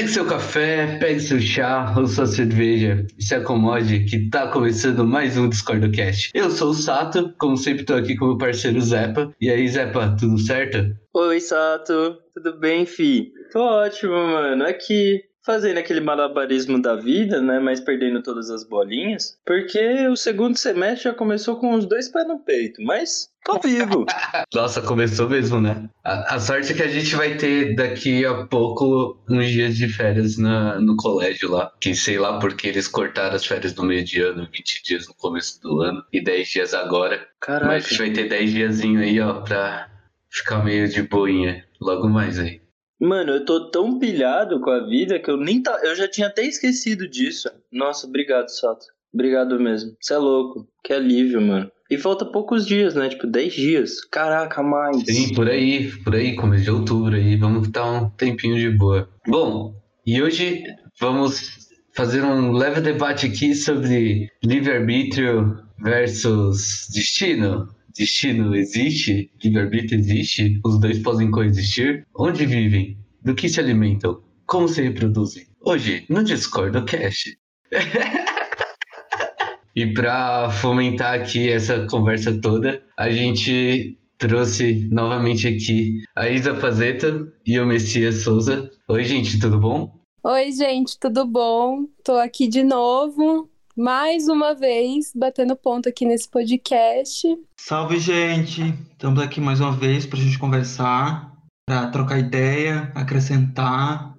Pegue seu café, pegue seu chá ou sua cerveja e se acomode que tá começando mais um Discordocast. Eu sou o Sato, como sempre tô aqui com meu parceiro Zepa. E aí, Zepa, tudo certo? Oi, Sato. Tudo bem, fi? Tô ótimo, mano. Aqui, fazendo aquele malabarismo da vida, né? Mas perdendo todas as bolinhas. Porque o segundo semestre já começou com os dois pés no peito, mas tô vivo. Nossa, começou mesmo, né? A, a, sorte é que a gente vai ter daqui a pouco uns dias de férias na, no colégio lá. Que sei lá porque eles cortaram as férias no meio de ano, 20 dias no começo do ano e 10 dias agora. Caraca. Mas a gente vai ter 10 diazinho aí, ó, pra ficar meio de boinha logo mais aí. Mano, eu tô tão pilhado com a vida que eu nem tá. Eu já tinha até esquecido disso. Nossa, obrigado, Sato. Obrigado mesmo. Você é louco. Que alívio, mano. E falta poucos dias, né? Tipo, 10 dias. Caraca, mais. Sim, por aí, por aí, começo de outubro aí. Vamos estar um tempinho de boa. Bom, e hoje vamos fazer um leve debate aqui sobre livre-arbítrio versus destino. Destino existe? Livre-arbítrio existe? Os dois podem coexistir? Onde vivem? Do que se alimentam? Como se reproduzem? Hoje, no Discord Cast. e para fomentar aqui essa conversa toda, a gente trouxe novamente aqui a Isa Pazeta e o Messias Souza. Oi, gente, tudo bom? Oi, gente, tudo bom? Tô aqui de novo mais uma vez batendo ponto aqui nesse podcast. Salve, gente! Estamos aqui mais uma vez para a gente conversar, para trocar ideia, acrescentar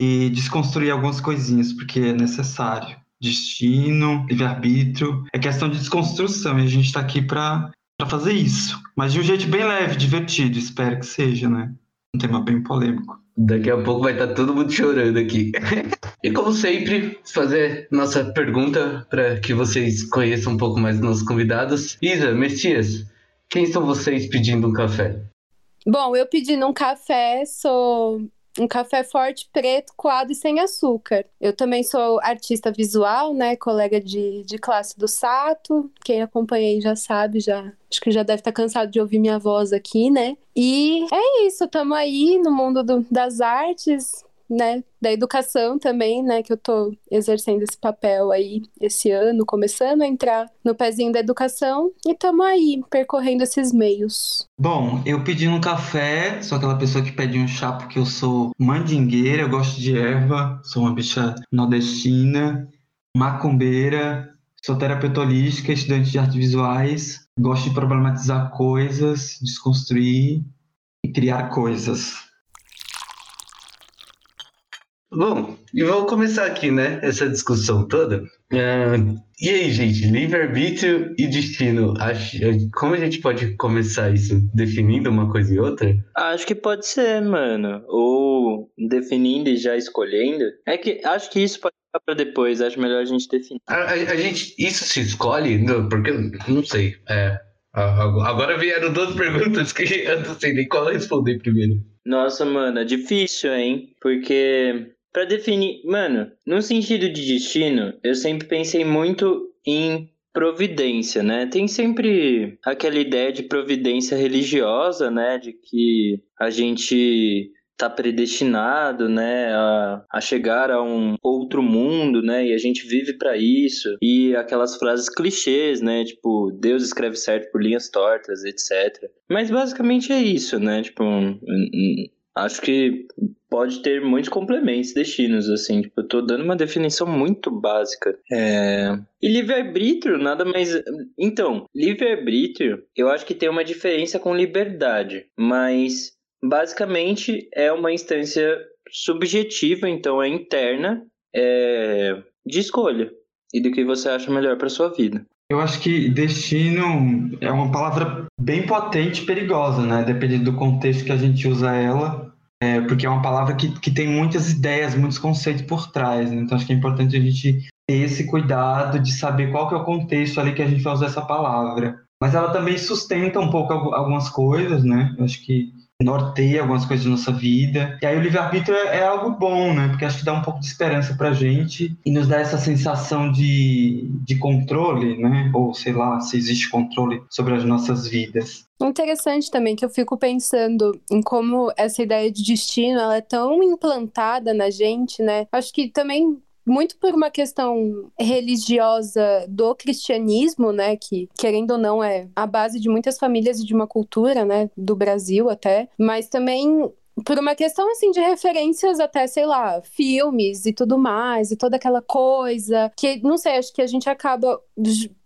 e desconstruir algumas coisinhas, porque é necessário. Destino, livre-arbítrio, é questão de desconstrução e a gente está aqui para fazer isso. Mas de um jeito bem leve, divertido, espero que seja, né? Um tema bem polêmico. Daqui a pouco vai estar tá todo mundo chorando aqui. e como sempre, fazer nossa pergunta para que vocês conheçam um pouco mais dos nossos convidados. Isa, Messias, quem são vocês pedindo um café? Bom, eu pedindo um café, sou um café forte, preto, coado e sem açúcar. Eu também sou artista visual, né? Colega de, de classe do Sato. Quem acompanhei já sabe, já acho que já deve estar cansado de ouvir minha voz aqui, né? E é isso, estamos aí no mundo do, das artes, né, da educação também, né, que eu tô exercendo esse papel aí esse ano, começando a entrar no pezinho da educação e estamos aí percorrendo esses meios. Bom, eu pedi um café, sou aquela pessoa que pede um chá porque eu sou mandingueira, eu gosto de erva, sou uma bicha nordestina, macumbeira, sou terapeuta holística, estudante de artes visuais, gosto de problematizar coisas, desconstruir e criar coisas. Bom, e vamos começar aqui, né? Essa discussão toda. Uh, e aí, gente, livre-arbítrio e destino. Acho, como a gente pode começar isso? Definindo uma coisa e outra? Acho que pode ser, mano. Ou definindo e já escolhendo. É que acho que isso pode ficar pra depois. Acho melhor a gente definir. A, a, a gente, isso se escolhe? Não, porque não sei. É, agora vieram duas perguntas que eu não sei nem qual responder primeiro. Nossa, mano, é difícil, hein? Porque para definir, mano, no sentido de destino, eu sempre pensei muito em providência, né? Tem sempre aquela ideia de providência religiosa, né? De que a gente tá predestinado, né, a, a chegar a um outro mundo, né, e a gente vive para isso. E aquelas frases clichês, né, tipo, Deus escreve certo por linhas tortas, etc. Mas basicamente é isso, né? Tipo, acho que pode ter muitos complementos, destinos, assim. Tipo, eu tô dando uma definição muito básica. É... E livre-arbítrio, nada mais. Então, livre-arbítrio, eu acho que tem uma diferença com liberdade, mas basicamente é uma instância subjetiva, então é interna, é... de escolha e do que você acha melhor para sua vida. Eu acho que destino é uma palavra bem potente e perigosa, né? Dependendo do contexto que a gente usa ela é, porque é uma palavra que, que tem muitas ideias, muitos conceitos por trás. Né? Então acho que é importante a gente ter esse cuidado de saber qual que é o contexto ali que a gente vai usar essa palavra. Mas ela também sustenta um pouco algumas coisas, né? Eu acho que norteia algumas coisas da nossa vida. E aí o livre-arbítrio é, é, algo bom, né? Porque acho que dá um pouco de esperança pra gente e nos dá essa sensação de, de controle, né? Ou sei lá, se existe controle sobre as nossas vidas. Interessante também que eu fico pensando em como essa ideia de destino ela é tão implantada na gente, né? Acho que também muito por uma questão religiosa do cristianismo, né, que querendo ou não é a base de muitas famílias e de uma cultura, né, do Brasil até, mas também por uma questão assim de referências até, sei lá, filmes e tudo mais, e toda aquela coisa que não sei, acho que a gente acaba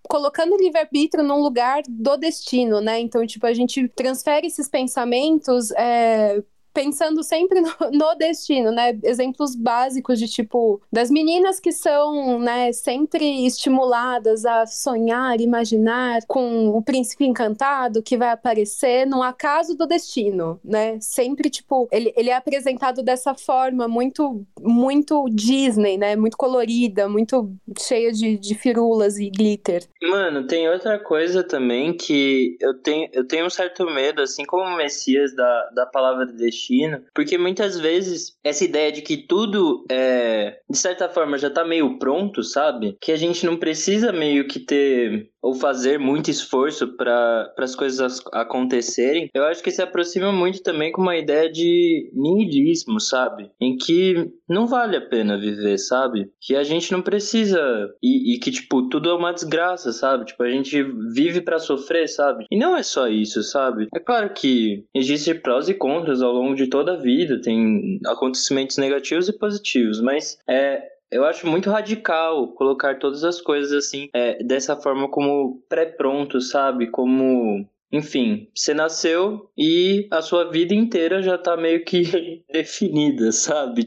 colocando o livre-arbítrio num lugar do destino, né? Então, tipo, a gente transfere esses pensamentos é, pensando sempre no, no, destino, né? Exemplos básicos de tipo das meninas que são, né, sempre estimuladas a sonhar, imaginar com o príncipe encantado que vai aparecer no acaso do destino, né? Sempre tipo ele, ele é apresentado dessa forma muito muito Disney, né? Muito colorida, muito cheia de, de firulas e glitter. Mano, tem outra coisa também que eu tenho eu tenho um certo medo, assim como o Messias da, da palavra destino destino, porque muitas vezes essa ideia de que tudo é, de certa forma já tá meio pronto, sabe? Que a gente não precisa meio que ter ou fazer muito esforço para as coisas acontecerem, eu acho que se aproxima muito também com uma ideia de nihilismo, sabe? Em que não vale a pena viver, sabe? Que a gente não precisa e, e que tipo tudo é uma desgraça, sabe? Tipo a gente vive para sofrer, sabe? E não é só isso, sabe? É claro que existe prós e contras ao longo de toda a vida, tem acontecimentos negativos e positivos, mas é eu acho muito radical colocar todas as coisas assim, é, dessa forma como pré-pronto, sabe? Como enfim, você nasceu e a sua vida inteira já tá meio que definida, sabe?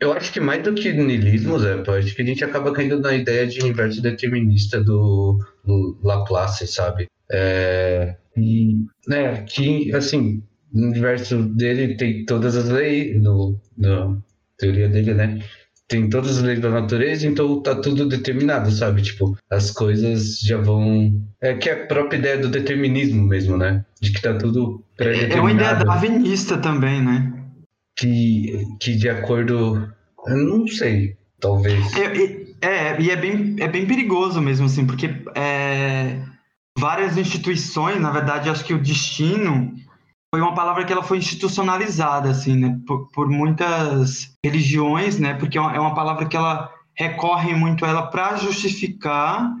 Eu acho que mais do que niilismo, Zé, eu acho que a gente acaba caindo na ideia de universo determinista do, do Laplace, sabe? É, e, né, que, assim, no universo dele tem todas as leis, no, na teoria dele, né? tem todas as leis da natureza, então tá tudo determinado, sabe? Tipo, as coisas já vão. É que é a própria ideia do determinismo mesmo, né? De que tá tudo pré-determinado. É uma ideia darwinista também, né? Que, que de acordo. Eu não sei, talvez. É, é, e é bem, é bem perigoso mesmo, assim, porque é, várias instituições, na verdade, acho que o destino foi uma palavra que ela foi institucionalizada assim, né, por, por muitas religiões, né, porque é uma, é palavra que ela recorre muito a ela para justificar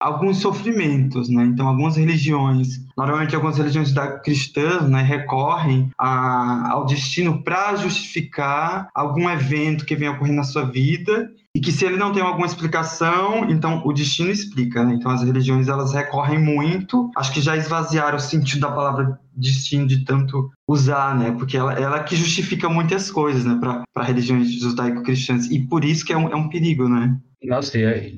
alguns sofrimentos, né? Então, algumas religiões, normalmente algumas religiões cristãs, né, recorrem a, ao destino para justificar algum evento que venha ocorrer na sua vida e que se ele não tem alguma explicação, então o destino explica, né? Então as religiões elas recorrem muito, acho que já esvaziaram o sentido da palavra destino de tanto usar, né? Porque ela, ela que justifica muitas coisas, né? Para religiões judaico-cristãs e por isso que é um, é um perigo, né? Nossa, e,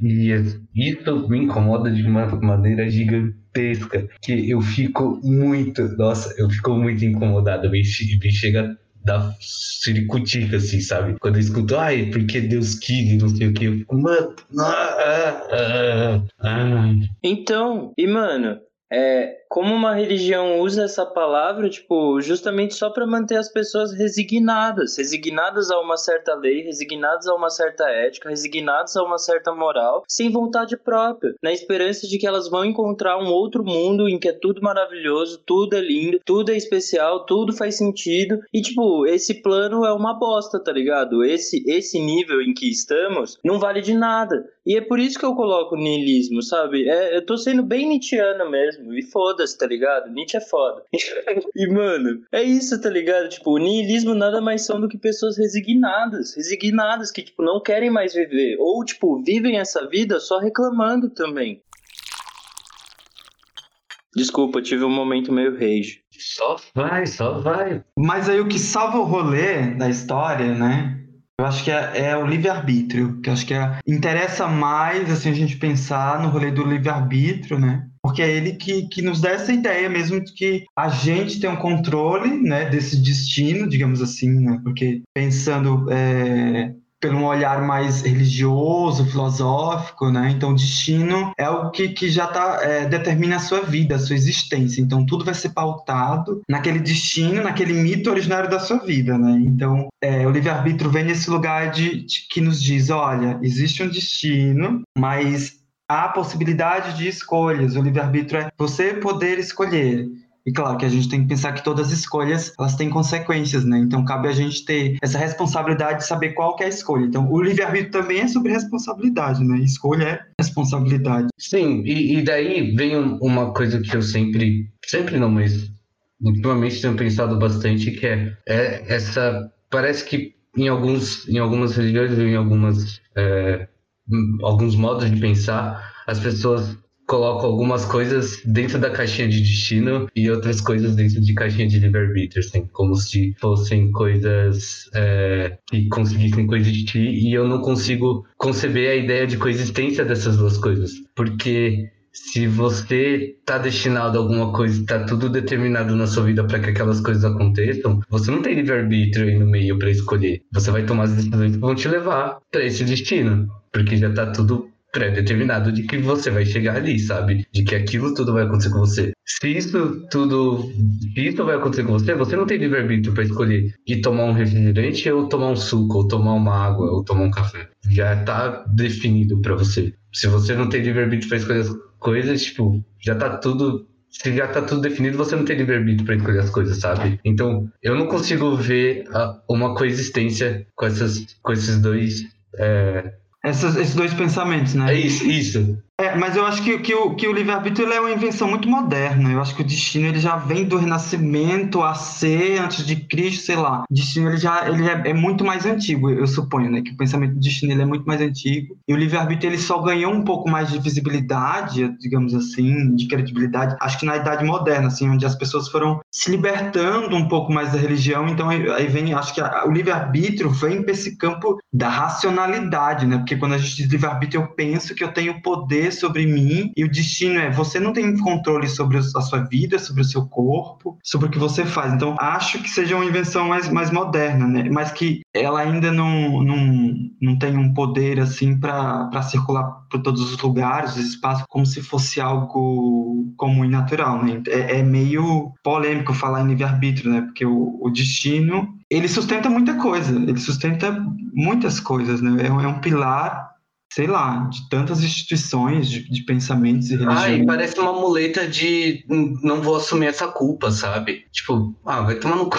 isso me incomoda de uma maneira gigantesca, que eu fico muito, nossa, eu fico muito incomodado, me, me chega da siricutica, assim, sabe? Quando eu escuto, ai, porque Deus quis, não sei o que, eu fico, mano. Ah, ah, ah, ah. Então, e mano, é, como uma religião usa essa palavra, tipo, justamente só para manter as pessoas resignadas, resignadas a uma certa lei, resignadas a uma certa ética, resignadas a uma certa moral, sem vontade própria, na esperança de que elas vão encontrar um outro mundo em que é tudo maravilhoso, tudo é lindo, tudo é especial, tudo faz sentido, e tipo, esse plano é uma bosta, tá ligado? Esse esse nível em que estamos não vale de nada. E é por isso que eu coloco niilismo, sabe? É, eu tô sendo bem Nietzscheano mesmo. E foda-se, tá ligado? Nietzsche é foda. e, mano, é isso, tá ligado? Tipo, o niilismo nada mais são do que pessoas resignadas. Resignadas que, tipo, não querem mais viver. Ou, tipo, vivem essa vida só reclamando também. Desculpa, tive um momento meio rage. Só vai, só vai. Mas aí o que salva o rolê da história, né? Eu acho que é, é o livre-arbítrio, que acho que é, interessa mais assim, a gente pensar no rolê do livre-arbítrio, né? Porque é ele que, que nos dá essa ideia mesmo de que a gente tem um controle né, desse destino, digamos assim, né? Porque pensando é, pelo um olhar mais religioso, filosófico, né? Então, destino é o que, que já tá, é, determina a sua vida, a sua existência. Então, tudo vai ser pautado naquele destino, naquele mito originário da sua vida, né? Então, é, o livre-arbítrio vem nesse lugar de, de que nos diz, olha, existe um destino, mas há possibilidade de escolhas. O livre-arbítrio é você poder escolher. E claro que a gente tem que pensar que todas as escolhas elas têm consequências, né? Então cabe a gente ter essa responsabilidade de saber qual é a escolha. Então o livre-arbítrio também é sobre responsabilidade, né? Escolha é responsabilidade. Sim, e, e daí vem uma coisa que eu sempre, sempre não, mas ultimamente tenho pensado bastante, que é, é essa, parece que em alguns, em algumas religiões, em algumas, é, alguns modos de pensar, as pessoas colocam algumas coisas dentro da caixinha de destino e outras coisas dentro de caixinha de livre-arbítrio, assim, como se fossem coisas é, que conseguissem coexistir e eu não consigo conceber a ideia de coexistência dessas duas coisas, porque se você está destinado a alguma coisa, está tudo determinado na sua vida para que aquelas coisas aconteçam, você não tem livre-arbítrio aí no meio para escolher. Você vai tomar as decisões que vão te levar para esse destino, porque já está tudo pré-determinado de que você vai chegar ali, sabe? De que aquilo tudo vai acontecer com você. Se isso tudo, se isso vai acontecer com você, você não tem livre-arbítrio para escolher de tomar um refrigerante ou tomar um suco, ou tomar uma água, ou tomar um café. Já tá definido para você. Se você não tem livre-arbítrio para escolher coisas, tipo, já tá tudo se já tá tudo definido, você não tem livre-arbítrio para escolher as coisas, sabe? Então, eu não consigo ver a, uma coexistência com, essas, com esses dois é, essas, esses dois pensamentos, né? É isso, isso. É, mas eu acho que, que o, que o livre-arbítrio é uma invenção muito moderna. Eu acho que o destino ele já vem do Renascimento a ser antes de Cristo, sei lá. O destino ele já ele é, é, muito mais antigo, eu suponho, né? Que o pensamento do destino ele é muito mais antigo. E o livre-arbítrio ele só ganhou um pouco mais de visibilidade, digamos assim, de credibilidade. Acho que na Idade Moderna, assim, onde as pessoas foram se libertando um pouco mais da religião. Então aí vem, acho que a, o livre-arbítrio vem para esse campo da racionalidade, né? Porque quando a gente diz livre-arbítrio, eu penso que eu tenho poder sobre mim e o destino é você não tem controle sobre a sua vida, sobre o seu corpo, sobre o que você faz. Então, acho que seja uma invenção mais, mais moderna, né? Mas que ela ainda não, não, não tem um poder assim para circular por todos os lugares, os espaços, como se fosse algo comum e natural, né? É, é meio polêmico falar em livre-arbítrio, né? Porque o, o destino ele sustenta muita coisa, ele sustenta muitas coisas, né? É um, é um pilar sei lá, de tantas instituições, de, de pensamentos e religiões. Ai, parece uma muleta de não vou assumir essa culpa, sabe? Tipo, ah, vai tomar no cu.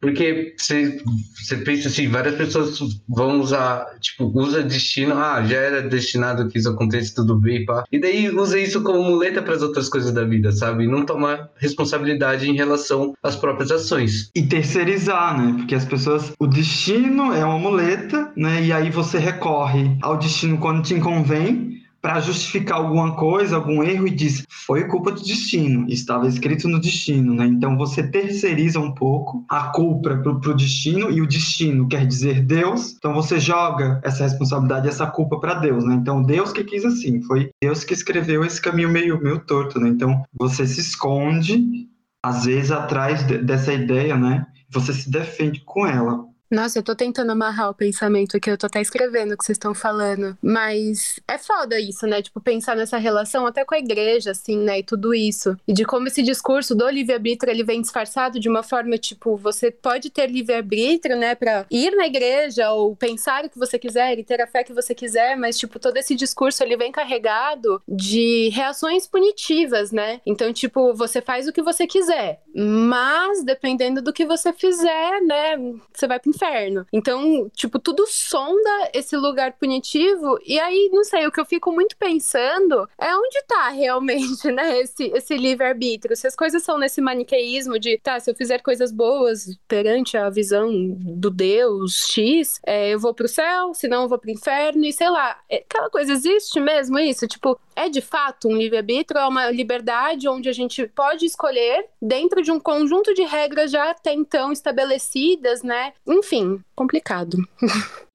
Porque você, você pensa assim, várias pessoas vão usar, tipo, usa destino, ah, já era destinado que isso acontece, tudo bem, pá. E daí usa isso como muleta para as outras coisas da vida, sabe? Não tomar responsabilidade em relação às próprias ações. E terceirizar, né? Porque as pessoas, o destino é uma muleta, né? E aí você recorre ao destino quando te convém para justificar alguma coisa, algum erro e diz foi culpa do destino, estava escrito no destino, né? Então você terceiriza um pouco a culpa para o destino e o destino quer dizer Deus, então você joga essa responsabilidade, essa culpa para Deus, né? Então Deus que quis assim, foi Deus que escreveu esse caminho meio, meio torto, né? Então você se esconde às vezes atrás de, dessa ideia, né? Você se defende com ela. Nossa, eu tô tentando amarrar o pensamento aqui, eu tô até escrevendo o que vocês estão falando. Mas é foda isso, né? Tipo, pensar nessa relação até com a igreja, assim, né? E tudo isso. E de como esse discurso do livre-arbítrio, ele vem disfarçado de uma forma, tipo, você pode ter livre-arbítrio, né? Pra ir na igreja ou pensar o que você quiser e ter a fé que você quiser, mas, tipo, todo esse discurso, ele vem carregado de reações punitivas, né? Então, tipo, você faz o que você quiser, mas dependendo do que você fizer, né? Você vai pro inferno. Então, tipo, tudo sonda esse lugar punitivo. E aí, não sei, o que eu fico muito pensando é onde tá realmente, né, esse, esse livre-arbítrio. Se as coisas são nesse maniqueísmo de, tá, se eu fizer coisas boas perante a visão do Deus X, é, eu vou pro céu, senão eu vou pro inferno, e sei lá, é, aquela coisa existe mesmo isso? Tipo, é de fato um livre-arbítrio, é uma liberdade onde a gente pode escolher dentro de um conjunto de regras já até então estabelecidas, né? Enfim, complicado.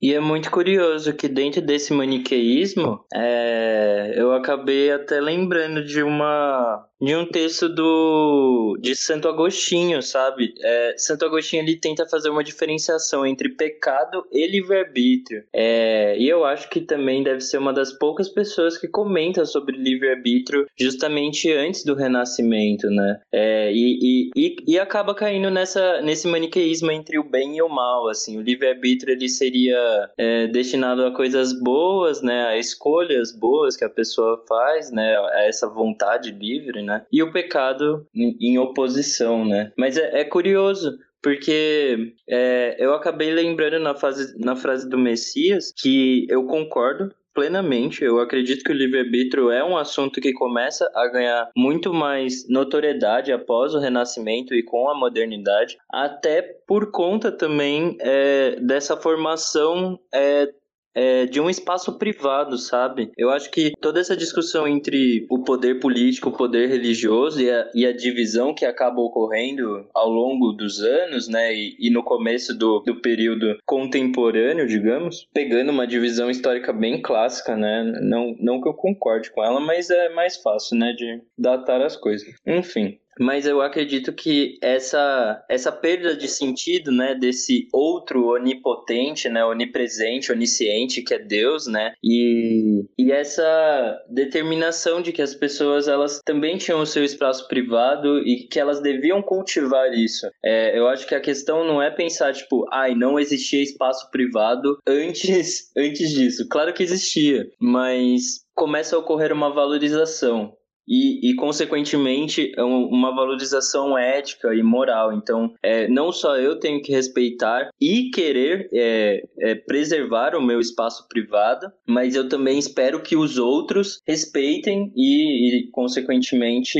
e é muito curioso que dentro desse maniqueísmo, é... eu acabei até lembrando de uma de um texto do de Santo Agostinho, sabe? É, Santo Agostinho ele tenta fazer uma diferenciação entre pecado e livre-arbítrio. É, e eu acho que também deve ser uma das poucas pessoas que comenta sobre livre-arbítrio justamente antes do Renascimento, né? É, e, e, e, acaba caindo nessa, nesse maniqueísmo entre o bem e o mal, assim. O livre-arbítrio ele seria é, destinado a coisas boas, né? A escolhas boas que a pessoa faz, né? A essa vontade livre, né? E o pecado em oposição, né? Mas é, é curioso, porque é, eu acabei lembrando na, fase, na frase do Messias que eu concordo plenamente. Eu acredito que o livre-arbítrio é um assunto que começa a ganhar muito mais notoriedade após o Renascimento e com a modernidade, até por conta também é, dessa formação é, é, de um espaço privado, sabe? Eu acho que toda essa discussão entre o poder político, o poder religioso e a, e a divisão que acaba ocorrendo ao longo dos anos, né? E, e no começo do, do período contemporâneo, digamos, pegando uma divisão histórica bem clássica, né? Não, não que eu concorde com ela, mas é mais fácil, né? De datar as coisas. Enfim, mas eu acredito que essa, essa perda de sentido, né, desse outro onipotente, né, onipresente, onisciente, que é Deus, né, e, e essa determinação de que as pessoas, elas também tinham o seu espaço privado e que elas deviam cultivar isso. É, eu acho que a questão não é pensar, tipo, ai, não existia espaço privado antes, antes disso. Claro que existia, mas começa a ocorrer uma valorização e, e, consequentemente, é uma valorização ética e moral. Então, é, não só eu tenho que respeitar e querer é, é, preservar o meu espaço privado, mas eu também espero que os outros respeitem e, e consequentemente,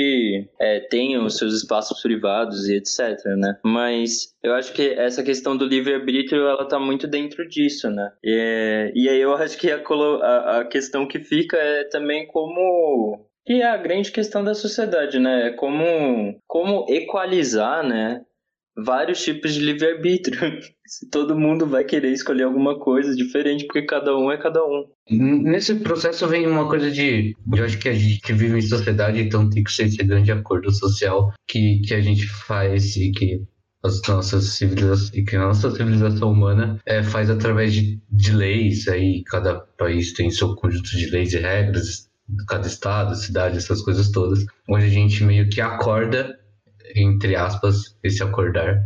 é, tenham os seus espaços privados e etc, né? Mas eu acho que essa questão do livre-arbítrio, ela tá muito dentro disso, né? E, e aí eu acho que a, a, a questão que fica é também como que é a grande questão da sociedade, né? É como, como equalizar, né? Vários tipos de livre-arbítrio. Se todo mundo vai querer escolher alguma coisa diferente, porque cada um é cada um. Nesse processo vem uma coisa de. Eu acho que a gente vive em sociedade, então tem que ser esse grande acordo social que, que a gente faz e que as nossas civilizações que a nossa civilização humana é, faz através de, de leis aí cada país tem seu conjunto de leis e regras cada estado, cidade, essas coisas todas, onde a gente meio que acorda, entre aspas, esse acordar.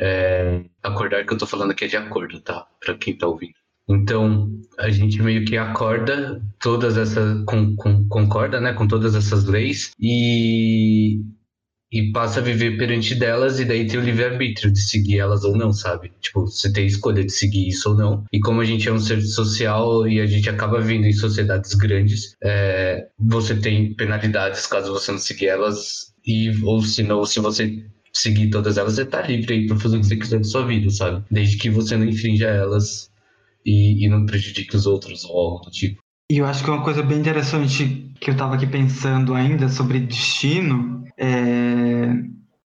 É, acordar que eu tô falando aqui é de acordo, tá? Pra quem tá ouvindo. Então, a gente meio que acorda todas essas. Com, com, concorda, né? Com todas essas leis e e passa a viver perante delas e daí tem o livre-arbítrio de seguir elas ou não, sabe? Tipo, você tem a escolha de seguir isso ou não. E como a gente é um ser social e a gente acaba vindo em sociedades grandes, é, você tem penalidades caso você não seguir elas e ou se não, se você seguir todas elas, você tá livre aí pra fazer o que você quiser da sua vida, sabe? Desde que você não infrinja elas e, e não prejudique os outros ou algo do tipo. E eu acho que uma coisa bem interessante que eu estava aqui pensando ainda sobre destino, é...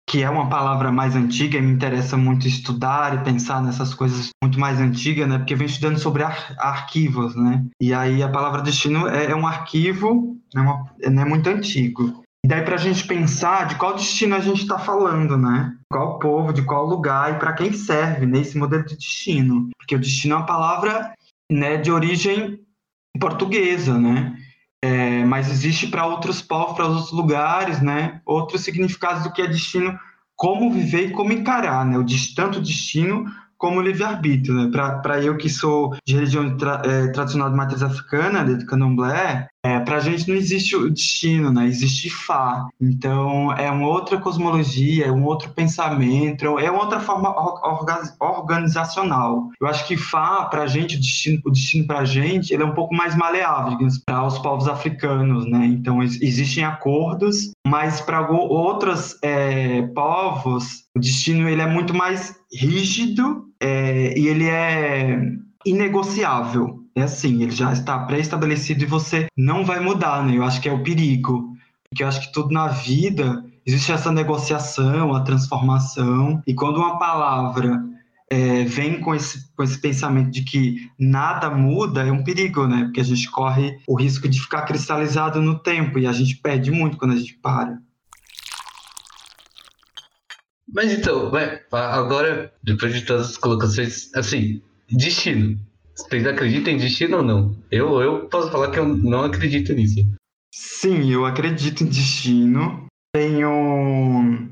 que é uma palavra mais antiga, e me interessa muito estudar e pensar nessas coisas muito mais antigas, né? Porque eu venho estudando sobre ar arquivos, né? E aí a palavra destino é, é um arquivo, é, uma... é muito antigo. E daí para a gente pensar de qual destino a gente está falando, né? Qual povo, de qual lugar e para quem serve nesse modelo de destino. Porque o destino é uma palavra né, de origem portuguesa, né? É, mas existe para outros povos, para outros lugares, né? Outros significados do que é destino, como viver e como encarar, né? O tanto destino como livre-arbítrio, né? Para eu que sou de religião tra, é, tradicional de matriz africana, de candomblé, é, para a gente não existe o destino, né? Existe Fá. Então, é uma outra cosmologia, é um outro pensamento, é uma outra forma organizacional. Eu acho que Fá, para a gente, o destino, o destino para a gente, ele é um pouco mais maleável, para os povos africanos, né? Então, existem acordos, mas para outros é, povos, o destino ele é muito mais rígido é, e ele é inegociável. É assim, ele já está pré-estabelecido e você não vai mudar, né? Eu acho que é o perigo. Porque eu acho que tudo na vida existe essa negociação, a transformação. E quando uma palavra é, vem com esse, com esse pensamento de que nada muda, é um perigo, né? Porque a gente corre o risco de ficar cristalizado no tempo e a gente perde muito quando a gente para. Mas então, agora, depois de todas as colocações, assim, destino. Vocês acreditam em destino ou não? Eu, eu posso falar que eu não acredito nisso. Sim, eu acredito em destino. Tenho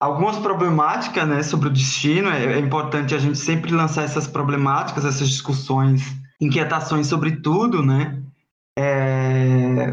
algumas problemáticas né, sobre o destino. É, é importante a gente sempre lançar essas problemáticas, essas discussões, inquietações sobre tudo, né?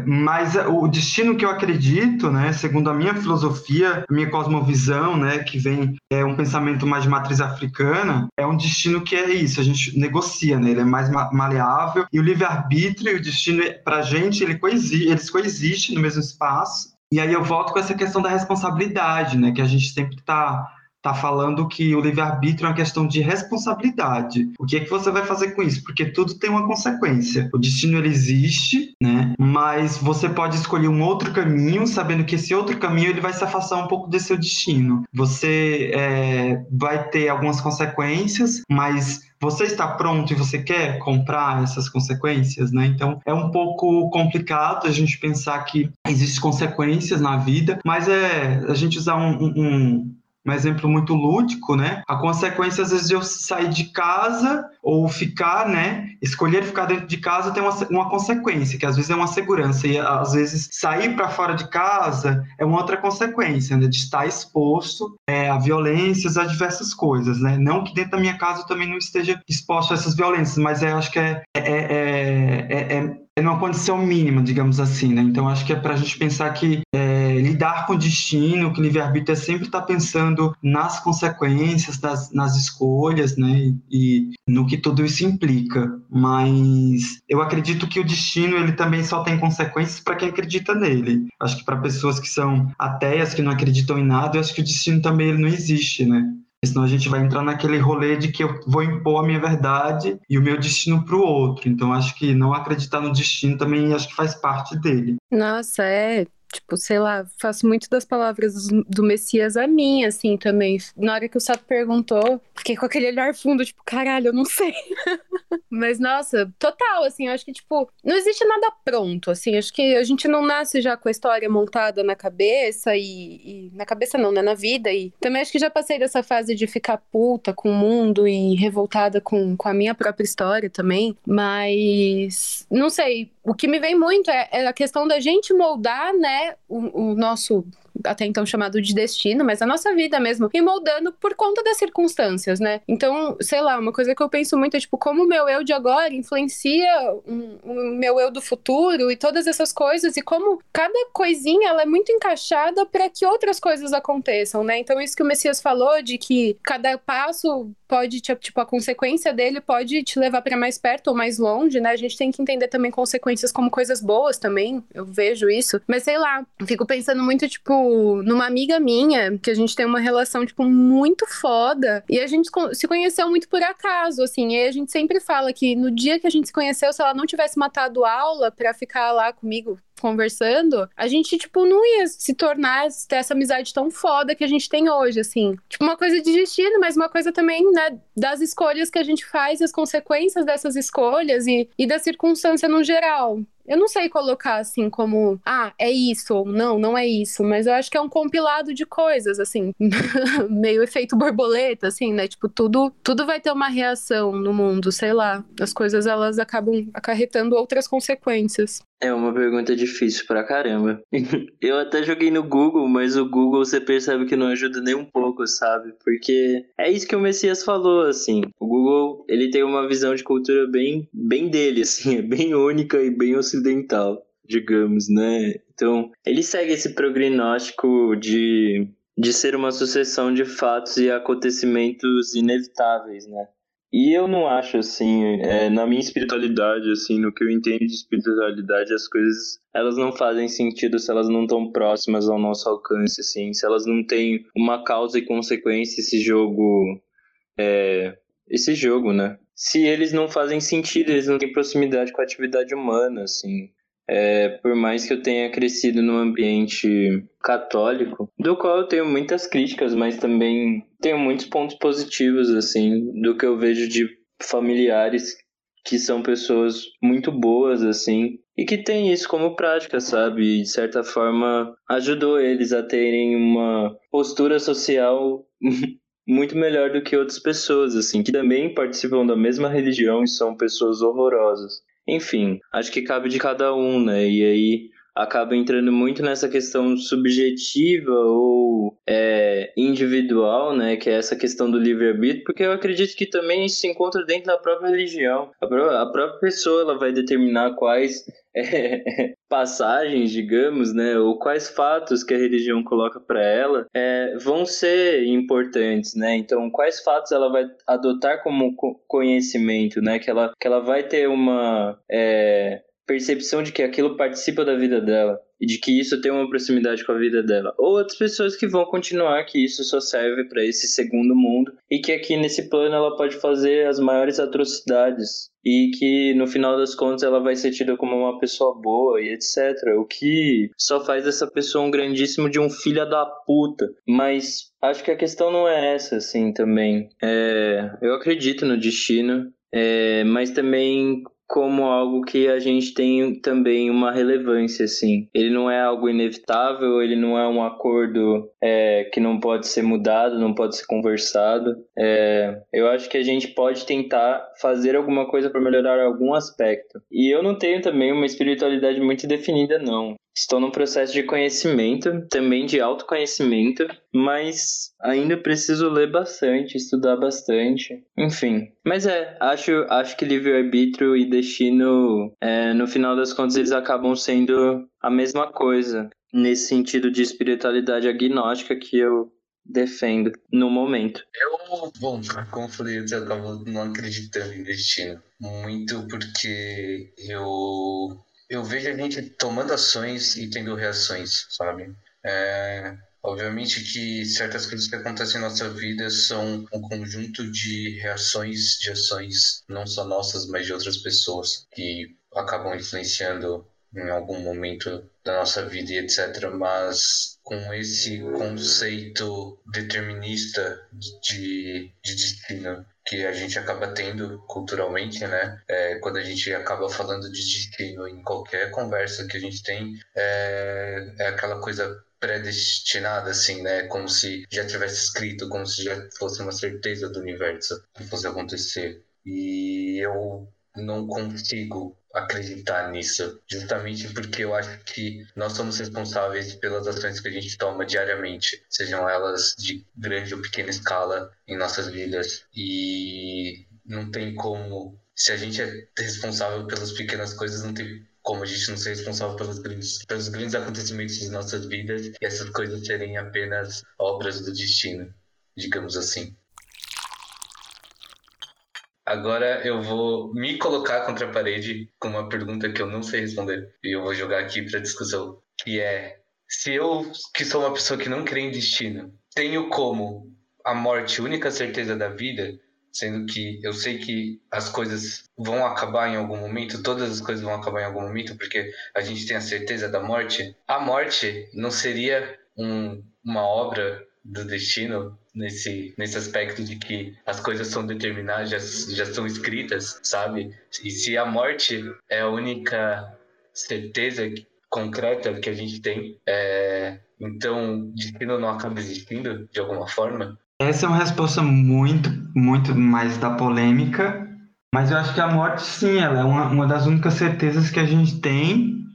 Mas o destino que eu acredito, né, segundo a minha filosofia, minha cosmovisão, né, que vem é um pensamento mais de matriz africana, é um destino que é isso, a gente negocia, né, ele é mais maleável e o livre arbítrio, o destino para gente ele coexiste, eles coexistem no mesmo espaço. E aí eu volto com essa questão da responsabilidade, né, que a gente sempre está está falando que o livre-arbítrio é uma questão de responsabilidade. O que é que você vai fazer com isso? Porque tudo tem uma consequência. O destino ele existe, né? Mas você pode escolher um outro caminho, sabendo que esse outro caminho ele vai se afastar um pouco desse seu destino. Você é, vai ter algumas consequências, mas você está pronto e você quer comprar essas consequências, né? Então é um pouco complicado a gente pensar que existem consequências na vida, mas é a gente usar um, um, um exemplo muito lúdico, né? A consequência, às vezes, de eu sair de casa ou ficar, né? Escolher ficar dentro de casa tem uma, uma consequência, que às vezes é uma segurança, e às vezes sair para fora de casa é uma outra consequência, né? De estar exposto é, a violências, a diversas coisas, né? Não que dentro da minha casa eu também não esteja exposto a essas violências, mas é, acho que é, é, é, é, é, é numa condição mínima, digamos assim, né? Então acho que é para a gente pensar que é, lidar com o destino, que o livre-arbítrio é sempre estar tá pensando nas consequências, das, nas escolhas, né? E no que tudo isso implica. Mas eu acredito que o destino ele também só tem consequências para quem acredita nele. Acho que para pessoas que são ateias, que não acreditam em nada, eu acho que o destino também ele não existe, né? senão a gente vai entrar naquele rolê de que eu vou impor a minha verdade e o meu destino para o outro. Então acho que não acreditar no destino também acho que faz parte dele. Nossa, é Tipo, sei lá, faço muito das palavras do Messias a mim, assim, também. Na hora que o Sato perguntou, fiquei com aquele olhar fundo, tipo, caralho, eu não sei. Mas, nossa, total, assim, eu acho que, tipo, não existe nada pronto, assim, acho que a gente não nasce já com a história montada na cabeça e, e, na cabeça não, né, na vida, e também acho que já passei dessa fase de ficar puta com o mundo e revoltada com, com a minha própria história também, mas, não sei, o que me vem muito é, é a questão da gente moldar, né, o, o nosso até então chamado de destino, mas a nossa vida mesmo, e moldando por conta das circunstâncias, né? Então, sei lá, uma coisa que eu penso muito é, tipo, como o meu eu de agora influencia o, meu eu do futuro e todas essas coisas, e como cada coisinha, ela é muito encaixada para que outras coisas aconteçam, né? Então, isso que o Messias falou, de que cada passo pode, tipo, a consequência dele pode te levar para mais perto ou mais longe, né? A gente tem que entender também consequências como coisas boas também, eu vejo isso. Mas sei lá, fico pensando muito, tipo, numa amiga minha, que a gente tem uma relação, tipo, muito foda. E a gente se conheceu muito por acaso, assim. E a gente sempre fala que no dia que a gente se conheceu, se ela não tivesse matado aula pra ficar lá comigo conversando, a gente, tipo, não ia se tornar, ter essa amizade tão foda que a gente tem hoje, assim. Tipo, uma coisa de destino, mas uma coisa também, né, das escolhas que a gente faz, as consequências dessas escolhas e, e da circunstância no geral. Eu não sei colocar assim como, ah, é isso ou não, não é isso, mas eu acho que é um compilado de coisas, assim, meio efeito borboleta, assim, né? Tipo, tudo, tudo vai ter uma reação no mundo, sei lá. As coisas elas acabam acarretando outras consequências. É uma pergunta difícil pra caramba. eu até joguei no Google, mas o Google você percebe que não ajuda nem um pouco, sabe? Porque é isso que o Messias falou, assim. O Google, ele tem uma visão de cultura bem, bem dele, assim, é bem única e bem digamos, né? Então, ele segue esse prognóstico de, de ser uma sucessão de fatos e acontecimentos inevitáveis, né? E eu não acho assim, é, na minha espiritualidade, assim, no que eu entendo de espiritualidade, as coisas elas não fazem sentido se elas não estão próximas ao nosso alcance, assim, se elas não têm uma causa e consequência esse jogo, é, esse jogo, né? Se eles não fazem sentido, eles não têm proximidade com a atividade humana, assim. É, por mais que eu tenha crescido num ambiente católico, do qual eu tenho muitas críticas, mas também tenho muitos pontos positivos, assim, do que eu vejo de familiares que são pessoas muito boas, assim, e que tem isso como prática, sabe? E de certa forma ajudou eles a terem uma postura social muito melhor do que outras pessoas, assim, que também participam da mesma religião e são pessoas horrorosas. Enfim, acho que cabe de cada um, né? E aí acaba entrando muito nessa questão subjetiva ou é, individual, né, que é essa questão do livre-arbítrio, porque eu acredito que também isso se encontra dentro da própria religião. A, própria, a própria pessoa ela vai determinar quais é, passagens, digamos, né, ou quais fatos que a religião coloca para ela é, vão ser importantes, né? Então, quais fatos ela vai adotar como conhecimento, né? Que ela, que ela vai ter uma é, percepção de que aquilo participa da vida dela e de que isso tem uma proximidade com a vida dela. Ou outras pessoas que vão continuar que isso só serve para esse segundo mundo e que aqui nesse plano ela pode fazer as maiores atrocidades e que no final das contas ela vai ser tida como uma pessoa boa e etc. O que só faz essa pessoa um grandíssimo de um filho da puta. Mas acho que a questão não é essa, assim, também. É, eu acredito no destino, é, mas também como algo que a gente tem também uma relevância, assim. Ele não é algo inevitável, ele não é um acordo é, que não pode ser mudado, não pode ser conversado. É, eu acho que a gente pode tentar fazer alguma coisa para melhorar algum aspecto. E eu não tenho também uma espiritualidade muito definida, não. Estou num processo de conhecimento, também de autoconhecimento, mas ainda preciso ler bastante, estudar bastante, enfim. Mas é, acho, acho que livre-arbítrio e destino, é, no final das contas, eles acabam sendo a mesma coisa, nesse sentido de espiritualidade agnóstica que eu defendo no momento. Eu, bom, como falei, eu acabo não acreditando em destino. Muito porque eu eu vejo a gente tomando ações e tendo reações, sabe? É, obviamente que certas coisas que acontecem na nossa vida são um conjunto de reações, de ações, não só nossas, mas de outras pessoas, que acabam influenciando em algum momento da nossa vida e etc. Mas com esse conceito determinista de, de destino que a gente acaba tendo culturalmente, né? É, quando a gente acaba falando de destino em qualquer conversa que a gente tem, é, é aquela coisa predestinada, assim, né? Como se já tivesse escrito, como se já fosse uma certeza do universo que fosse acontecer. E eu não consigo acreditar nisso, justamente porque eu acho que nós somos responsáveis pelas ações que a gente toma diariamente, sejam elas de grande ou pequena escala em nossas vidas. E não tem como, se a gente é responsável pelas pequenas coisas, não tem como a gente não ser responsável pelos grandes, pelos grandes acontecimentos de nossas vidas e essas coisas serem apenas obras do destino, digamos assim. Agora eu vou me colocar contra a parede com uma pergunta que eu não sei responder e eu vou jogar aqui para discussão, que é se eu, que sou uma pessoa que não crê em destino, tenho como a morte única certeza da vida, sendo que eu sei que as coisas vão acabar em algum momento, todas as coisas vão acabar em algum momento, porque a gente tem a certeza da morte. A morte não seria um, uma obra do destino nesse, nesse aspecto de que as coisas são determinadas, já, já são escritas, sabe? E se a morte é a única certeza concreta que a gente tem, é, então destino não acaba existindo de alguma forma? Essa é uma resposta muito, muito mais da polêmica, mas eu acho que a morte, sim, ela é uma, uma das únicas certezas que a gente tem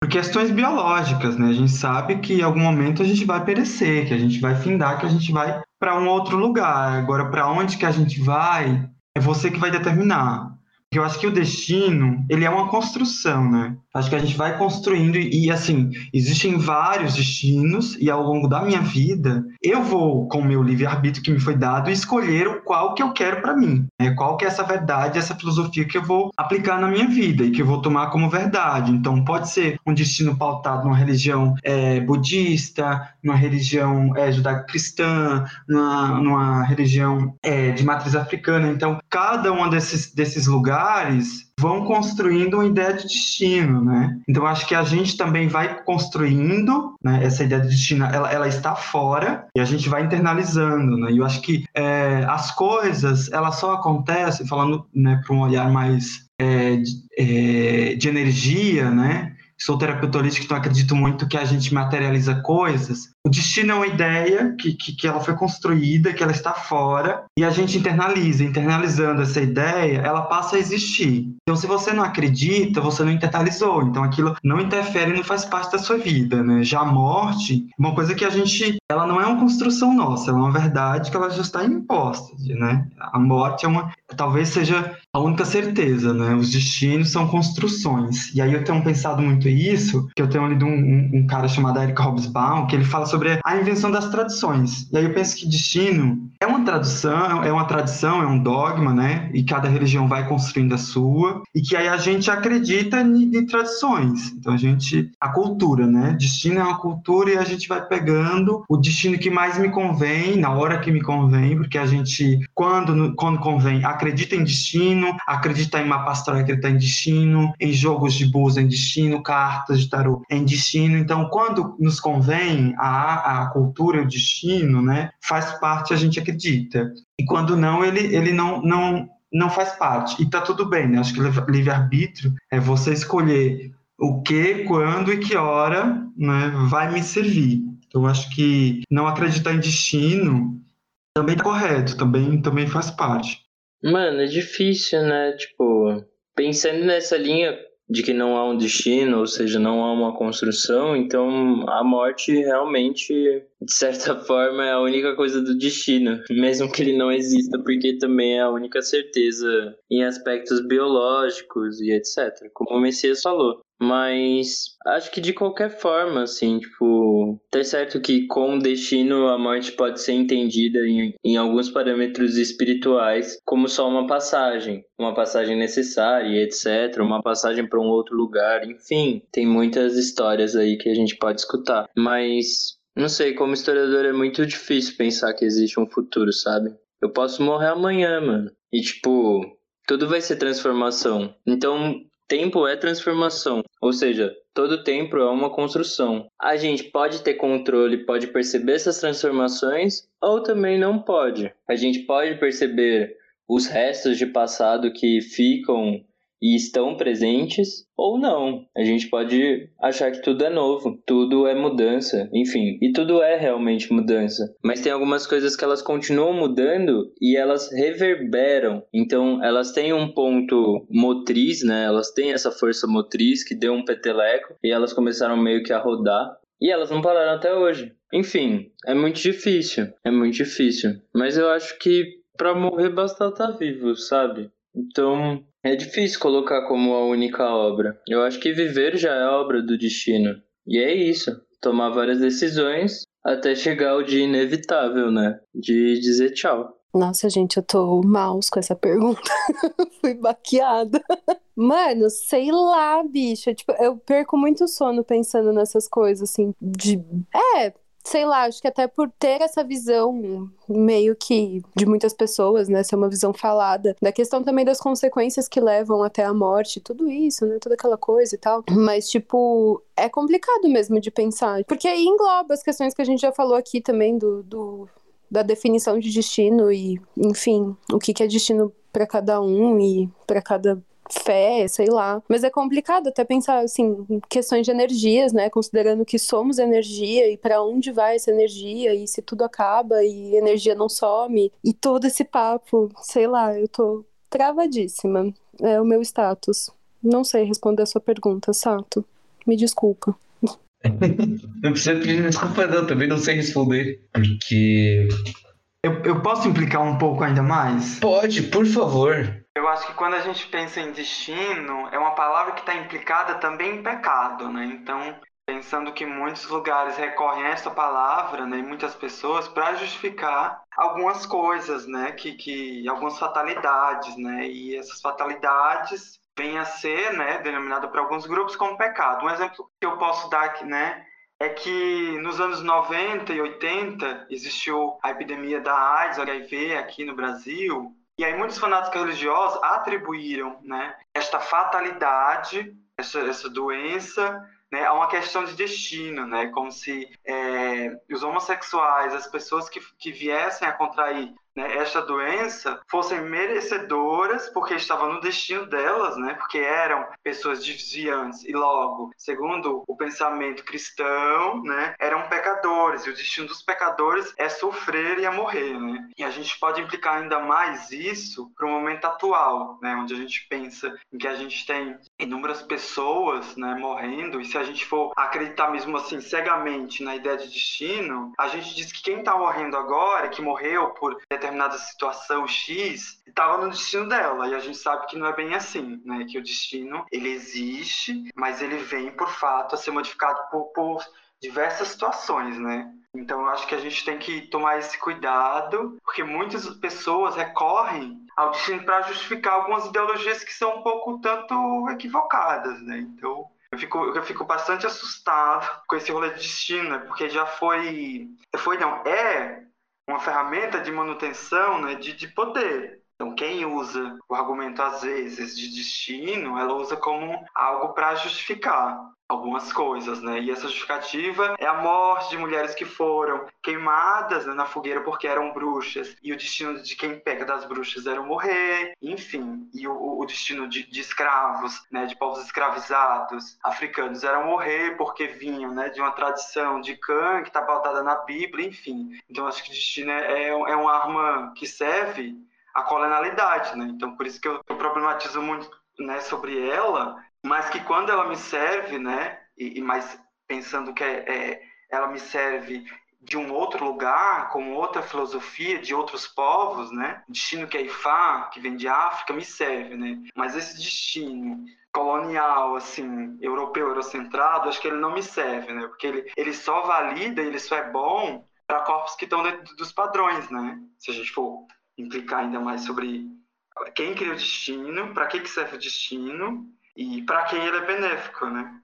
por questões biológicas, né? A gente sabe que em algum momento a gente vai perecer, que a gente vai findar, que a gente vai para um outro lugar. Agora, para onde que a gente vai, é você que vai determinar. Eu acho que o destino, ele é uma construção, né? Acho que a gente vai construindo e, assim, existem vários destinos e ao longo da minha vida, eu vou, com o meu livre-arbítrio que me foi dado, escolher o qual que eu quero para mim. Né? Qual que é essa verdade, essa filosofia que eu vou aplicar na minha vida e que eu vou tomar como verdade. Então, pode ser um destino pautado numa religião é, budista, numa religião é, judaico-cristã, numa, numa religião é, de matriz africana. Então, cada um desses, desses lugares vão construindo uma ideia de destino, né? Então acho que a gente também vai construindo né, essa ideia de destino, ela, ela está fora e a gente vai internalizando, né? E eu acho que é, as coisas elas só acontecem falando né, para um olhar mais é, de, é, de energia, né? sou terapeuta holístico, então acredito muito que a gente materializa coisas. O destino é uma ideia que, que, que, ela foi construída, que ela está fora, e a gente internaliza. Internalizando essa ideia, ela passa a existir. Então, se você não acredita, você não internalizou. Então, aquilo não interfere, não faz parte da sua vida, né? Já a morte, uma coisa que a gente... Ela não é uma construção nossa, ela é uma verdade que ela já está imposta, né? A morte é uma... Talvez seja a única certeza, né? Os destinos são construções. E aí eu tenho pensado muito isso, que eu tenho lido um, um, um cara chamado Eric Hobsbawm, que ele fala sobre a invenção das tradições. E aí eu penso que destino é uma tradução, é uma tradição, é um dogma, né? E cada religião vai construindo a sua. E que aí a gente acredita em, em tradições. Então a gente... A cultura, né? Destino é uma cultura e a gente vai pegando o destino que mais me convém, na hora que me convém, porque a gente, quando, quando convém, acredita em destino, acreditar em mapa astral, acreditar em destino, em jogos de búzios em destino, cartas de tarô em destino. Então, quando nos convém a, a cultura e o destino, né, faz parte, a gente acredita. E quando não, ele, ele não, não, não faz parte. E tá tudo bem, né? Acho que livre-arbítrio é você escolher o que, quando e que hora né, vai me servir. Então, acho que não acreditar em destino também é correto, também, também faz parte. Mano, é difícil, né? Tipo, pensando nessa linha de que não há um destino, ou seja, não há uma construção, então a morte realmente, de certa forma, é a única coisa do destino, mesmo que ele não exista, porque também é a única certeza em aspectos biológicos e etc. Como o Messias falou. Mas acho que de qualquer forma, assim, tipo, tá certo que com o destino a morte pode ser entendida em, em alguns parâmetros espirituais como só uma passagem, uma passagem necessária, etc, uma passagem para um outro lugar, enfim, tem muitas histórias aí que a gente pode escutar. Mas não sei, como historiador é muito difícil pensar que existe um futuro, sabe? Eu posso morrer amanhã, mano. E tipo, tudo vai ser transformação. Então, Tempo é transformação, ou seja, todo tempo é uma construção. A gente pode ter controle, pode perceber essas transformações, ou também não pode. A gente pode perceber os restos de passado que ficam e estão presentes ou não. A gente pode achar que tudo é novo, tudo é mudança, enfim, e tudo é realmente mudança. Mas tem algumas coisas que elas continuam mudando e elas reverberam. Então, elas têm um ponto motriz, né? Elas têm essa força motriz que deu um peteleco e elas começaram meio que a rodar. E elas não pararam até hoje. Enfim, é muito difícil. É muito difícil. Mas eu acho que para morrer basta estar vivo, sabe? Então, é difícil colocar como a única obra. Eu acho que viver já é obra do destino. E é isso. Tomar várias decisões até chegar ao dia inevitável, né? De dizer tchau. Nossa, gente, eu tô maus com essa pergunta. Fui baqueada. Mano, sei lá, bicho. Tipo, eu perco muito sono pensando nessas coisas, assim, de. É, sei lá, acho que até por ter essa visão meio que de muitas pessoas, né, ser uma visão falada, da questão também das consequências que levam até a morte, tudo isso, né, toda aquela coisa e tal. Mas, tipo, é complicado mesmo de pensar, porque aí engloba as questões que a gente já falou aqui também do, do da definição de destino e, enfim, o que, que é destino para cada um e para cada fé, sei lá. Mas é complicado até pensar, assim, em questões de energias, né? Considerando que somos energia e para onde vai essa energia e se tudo acaba e energia não some e todo esse papo, sei lá, eu tô travadíssima. É o meu status. Não sei responder a sua pergunta, Sato. Me desculpa. não precisa pedir desculpa, não. Também não sei responder. Porque. Eu, eu posso implicar um pouco ainda mais? Pode, por favor. Eu acho que quando a gente pensa em destino, é uma palavra que está implicada também em pecado, né? Então, pensando que muitos lugares recorrem a essa palavra, né, e muitas pessoas, para justificar algumas coisas, né, que, que algumas fatalidades, né, e essas fatalidades vêm a ser, né, denominada por alguns grupos como pecado. Um exemplo que eu posso dar aqui, né, é que nos anos 90 e 80 existiu a epidemia da AIDS, HIV aqui no Brasil, E aí muitos fanáticos religiosos atribuíram né, esta fatalidade, essa, essa doença, né, a uma questão de destino, né, como se é, os homossexuais, as pessoas que, que viessem a contrair né, esta doença fossem merecedoras porque estava no destino delas, né, porque eram pessoas desviantes. E logo, segundo o pensamento cristão, né, eram pecadores. E o destino dos pecadores é sofrer e é morrer, né? E a gente pode implicar ainda mais isso para o momento atual, né, onde a gente pensa em que a gente tem inúmeras pessoas, né, morrendo. E se a gente for acreditar mesmo assim cegamente na ideia de destino, a gente diz que quem está morrendo agora, que morreu por determinada situação X estava no destino dela e a gente sabe que não é bem assim, né? Que o destino ele existe, mas ele vem por fato a ser modificado por, por diversas situações, né? Então eu acho que a gente tem que tomar esse cuidado, porque muitas pessoas recorrem ao destino para justificar algumas ideologias que são um pouco tanto equivocadas, né? Então eu fico, eu fico bastante assustado com esse rolê de destino, né? porque já foi, foi não, é uma ferramenta de manutenção né, de, de poder. Então, quem usa o argumento, às vezes, de destino, ela usa como algo para justificar algumas coisas, né? E essa justificativa é a morte de mulheres que foram queimadas né, na fogueira porque eram bruxas e o destino de quem pega das bruxas era morrer, enfim, e o, o destino de, de, escravos, né, de povos escravizados africanos era morrer porque vinham, né, de uma tradição de Khan que está pautada na Bíblia, enfim. Então acho que destino é, é uma arma que serve à colonialidade, né? Então por isso que eu, eu problematizo muito né, sobre ela mas que quando ela me serve, né, e, e mais pensando que é, é, ela me serve de um outro lugar, com outra filosofia, de outros povos, né? O destino que é Ifá, que vem de África, me serve, né? Mas esse destino colonial, assim, europeu, eurocentrado, acho que ele não me serve, né? Porque ele, ele só valida, ele só é bom para corpos que estão dentro dos padrões, né? Se a gente for implicar ainda mais sobre quem cria o destino, para que, que serve o destino e para quem ele é benéfico, né?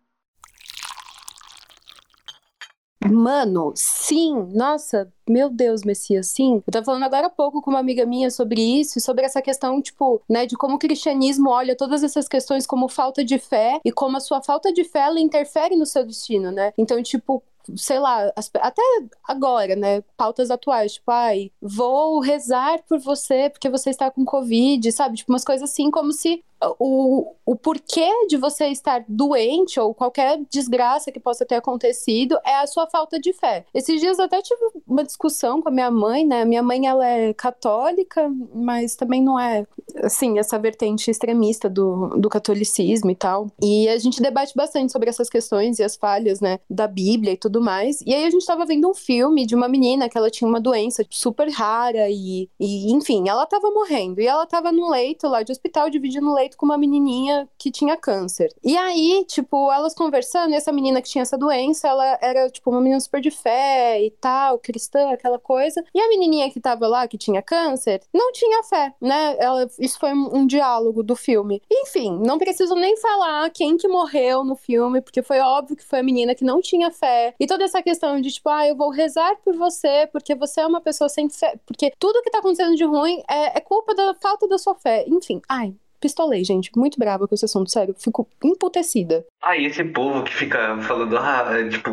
Mano, sim, nossa, meu Deus, Messias, sim. Eu tava falando agora há pouco com uma amiga minha sobre isso, sobre essa questão, tipo, né, de como o cristianismo olha todas essas questões como falta de fé e como a sua falta de fé ela interfere no seu destino, né? Então, tipo, sei lá, até agora, né? Pautas atuais, tipo, ai, vou rezar por você porque você está com Covid, sabe? Tipo, umas coisas assim, como se o, o porquê de você estar doente ou qualquer desgraça que possa ter acontecido é a sua falta de fé. Esses dias eu até tive uma discussão com a minha mãe, né? Minha mãe, ela é católica, mas também não é, assim, essa vertente extremista do, do catolicismo e tal. E a gente debate bastante sobre essas questões e as falhas, né, da Bíblia e tudo mais. E aí a gente tava vendo um filme de uma menina que ela tinha uma doença super rara e, e enfim, ela tava morrendo. E ela tava no leito lá de hospital, dividindo o com uma menininha que tinha câncer. E aí, tipo, elas conversando, essa menina que tinha essa doença, ela era, tipo, uma menina super de fé e tal, cristã, aquela coisa. E a menininha que tava lá, que tinha câncer, não tinha fé, né? Ela, isso foi um, um diálogo do filme. Enfim, não preciso nem falar quem que morreu no filme, porque foi óbvio que foi a menina que não tinha fé. E toda essa questão de, tipo, ah, eu vou rezar por você, porque você é uma pessoa sem fé. Porque tudo que tá acontecendo de ruim é, é culpa da falta da sua fé. Enfim, ai, pistolei, gente. Muito brava com esse assunto, sério. Fico emputecida. Ah, e esse povo que fica falando, ah, é, tipo,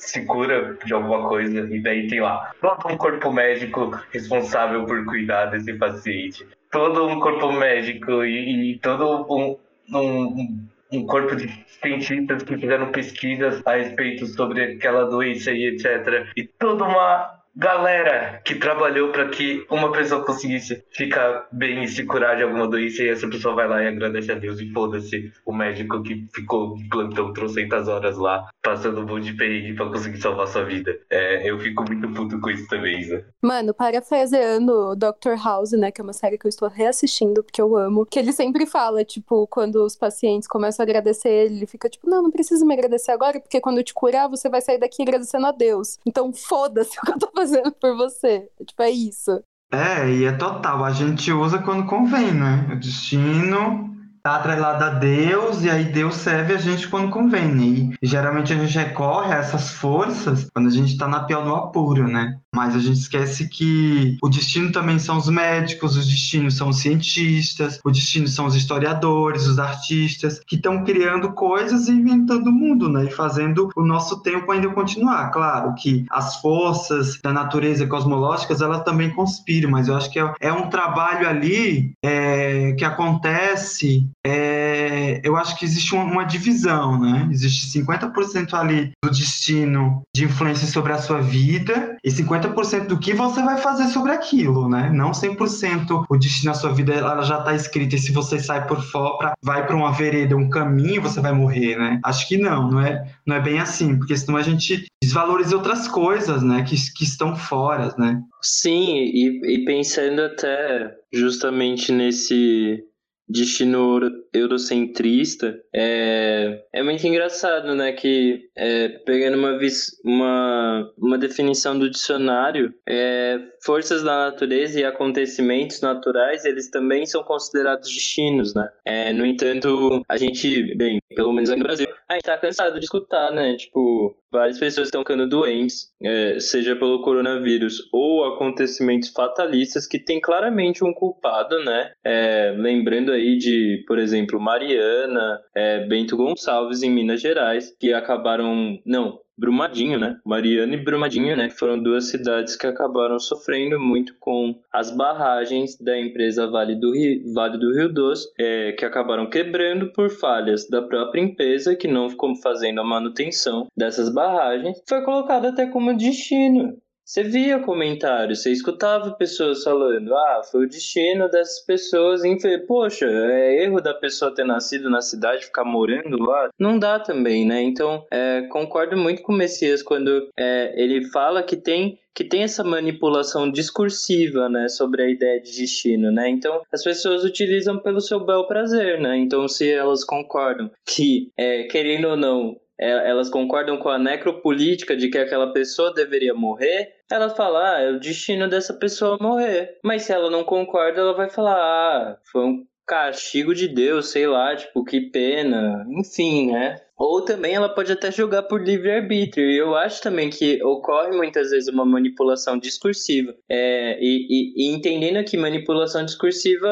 se cura de alguma coisa e daí tem lá, todo um corpo médico responsável por cuidar desse paciente. Todo um corpo médico e, e todo um, um, um corpo de cientistas que fizeram pesquisas a respeito sobre aquela doença e etc. E toda uma galera que trabalhou para que uma pessoa conseguisse ficar bem e se curar de alguma doença e essa pessoa vai lá e agradece a Deus e foda-se o médico que ficou de plantão trocentas horas lá passando um monte de perrengue pra conseguir salvar sua vida. É, eu fico muito puto com isso também, Isa. Mano, parafraseando Dr. House, né, que é uma série que eu estou reassistindo porque eu amo, que ele sempre fala, tipo, quando os pacientes começam a agradecer ele, ele fica tipo, não, não precisa me agradecer agora, porque quando eu te curar, você vai sair daqui agradecendo a Deus. Então foda-se o que eu tô por você. Tipo, é isso. É, e é total. A gente usa quando convém, né? O destino tá atrelado a Deus e aí Deus serve a gente quando convém. E geralmente a gente recorre a essas forças quando a gente tá na pior no apuro, né? Mas a gente esquece que o destino também são os médicos, os destinos são os cientistas, o destino são os historiadores, os artistas, que estão criando coisas e inventando o mundo, né? E fazendo o nosso tempo ainda continuar. Claro que as forças da natureza cosmológicas, elas também conspiram, mas eu acho que é, é um trabalho ali é, que acontece. É, eu acho que existe uma, uma divisão, né? Existe 50% ali do destino de influência sobre a sua vida e 50% do que você vai fazer sobre aquilo, né? Não 100% o destino da sua vida ela já está escrita e se você sai por fora, vai para uma vereda, um caminho, você vai morrer, né? Acho que não, não é, não é bem assim, porque senão a gente desvaloriza outras coisas, né, que, que estão fora, né? Sim, e, e pensando até justamente nesse destino eurocentrista, é, é muito engraçado, né? Que é, pegando uma, uma, uma definição do dicionário, é, forças da natureza e acontecimentos naturais, eles também são considerados destinos, né? É, no entanto, a gente, bem, pelo menos aqui no Brasil, a gente tá cansado de escutar, né? Tipo, várias pessoas estão ficando doentes, é, seja pelo coronavírus ou acontecimentos fatalistas que tem claramente um culpado, né? É, lembrando aí de, por exemplo, Mariana, é, Bento Gonçalves em Minas Gerais, que acabaram, não, Brumadinho, né? Mariana e Brumadinho, né? Que foram duas cidades que acabaram sofrendo muito com as barragens da empresa Vale do Rio, vale do Rio Doce, é, que acabaram quebrando por falhas da própria empresa que não ficou fazendo a manutenção dessas barragens. Foi colocado até como destino. Você via comentários, você escutava pessoas falando, ah, foi o destino dessas pessoas, poxa, é erro da pessoa ter nascido na cidade, ficar morando lá. Não dá também, né? Então, é, concordo muito com o Messias quando é, ele fala que tem que tem essa manipulação discursiva, né, sobre a ideia de destino, né? Então, as pessoas utilizam pelo seu bel prazer, né? Então, se elas concordam que, é, querendo ou não, é, elas concordam com a necropolítica de que aquela pessoa deveria morrer, ela fala, ah, é o destino dessa pessoa morrer. Mas se ela não concorda, ela vai falar, ah, foi um castigo de Deus, sei lá, tipo, que pena. Enfim, né? Ou também ela pode até jogar por livre-arbítrio. E eu acho também que ocorre muitas vezes uma manipulação discursiva. É, e, e, e, entendendo que manipulação discursiva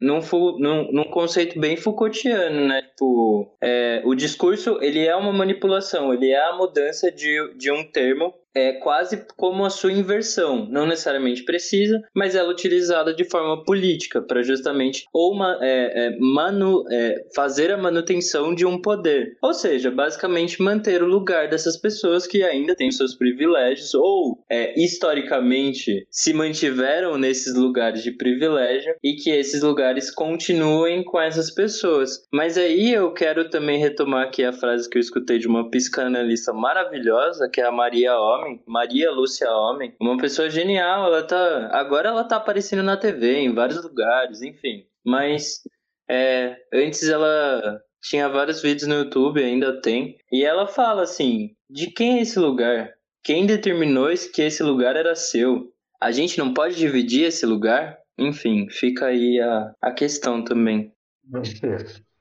num, num, num conceito bem Foucaultiano, né? Tipo, é, o discurso, ele é uma manipulação, ele é a mudança de, de um termo é quase como a sua inversão. Não necessariamente precisa, mas ela é utilizada de forma política para justamente ou uma, é, é, manu, é, fazer a manutenção de um poder. Ou seja, basicamente manter o lugar dessas pessoas que ainda têm seus privilégios ou é, historicamente se mantiveram nesses lugares de privilégio e que esses lugares continuem com essas pessoas. Mas aí eu quero também retomar aqui a frase que eu escutei de uma psicanalista maravilhosa, que é a Maria Homem Homem, Maria Lúcia Homem, uma pessoa genial, ela tá, agora ela tá aparecendo na TV em vários lugares, enfim. Mas é, antes ela tinha vários vídeos no YouTube, ainda tem, e ela fala assim: "De quem é esse lugar? Quem determinou que esse lugar era seu? A gente não pode dividir esse lugar?" Enfim, fica aí a, a questão também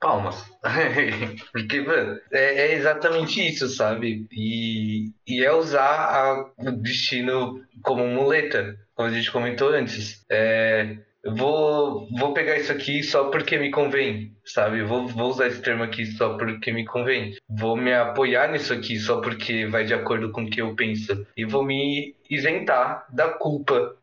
palmas. Porque, mano, é, é, exatamente isso, sabe? E, e é usar a, o destino como muleta, como a gente comentou antes. É, vou, vou pegar isso aqui só porque me convém, sabe? Vou, vou usar esse termo aqui só porque me convém. Vou me apoiar nisso aqui só porque vai de acordo com o que eu penso. E vou me isentar da culpa.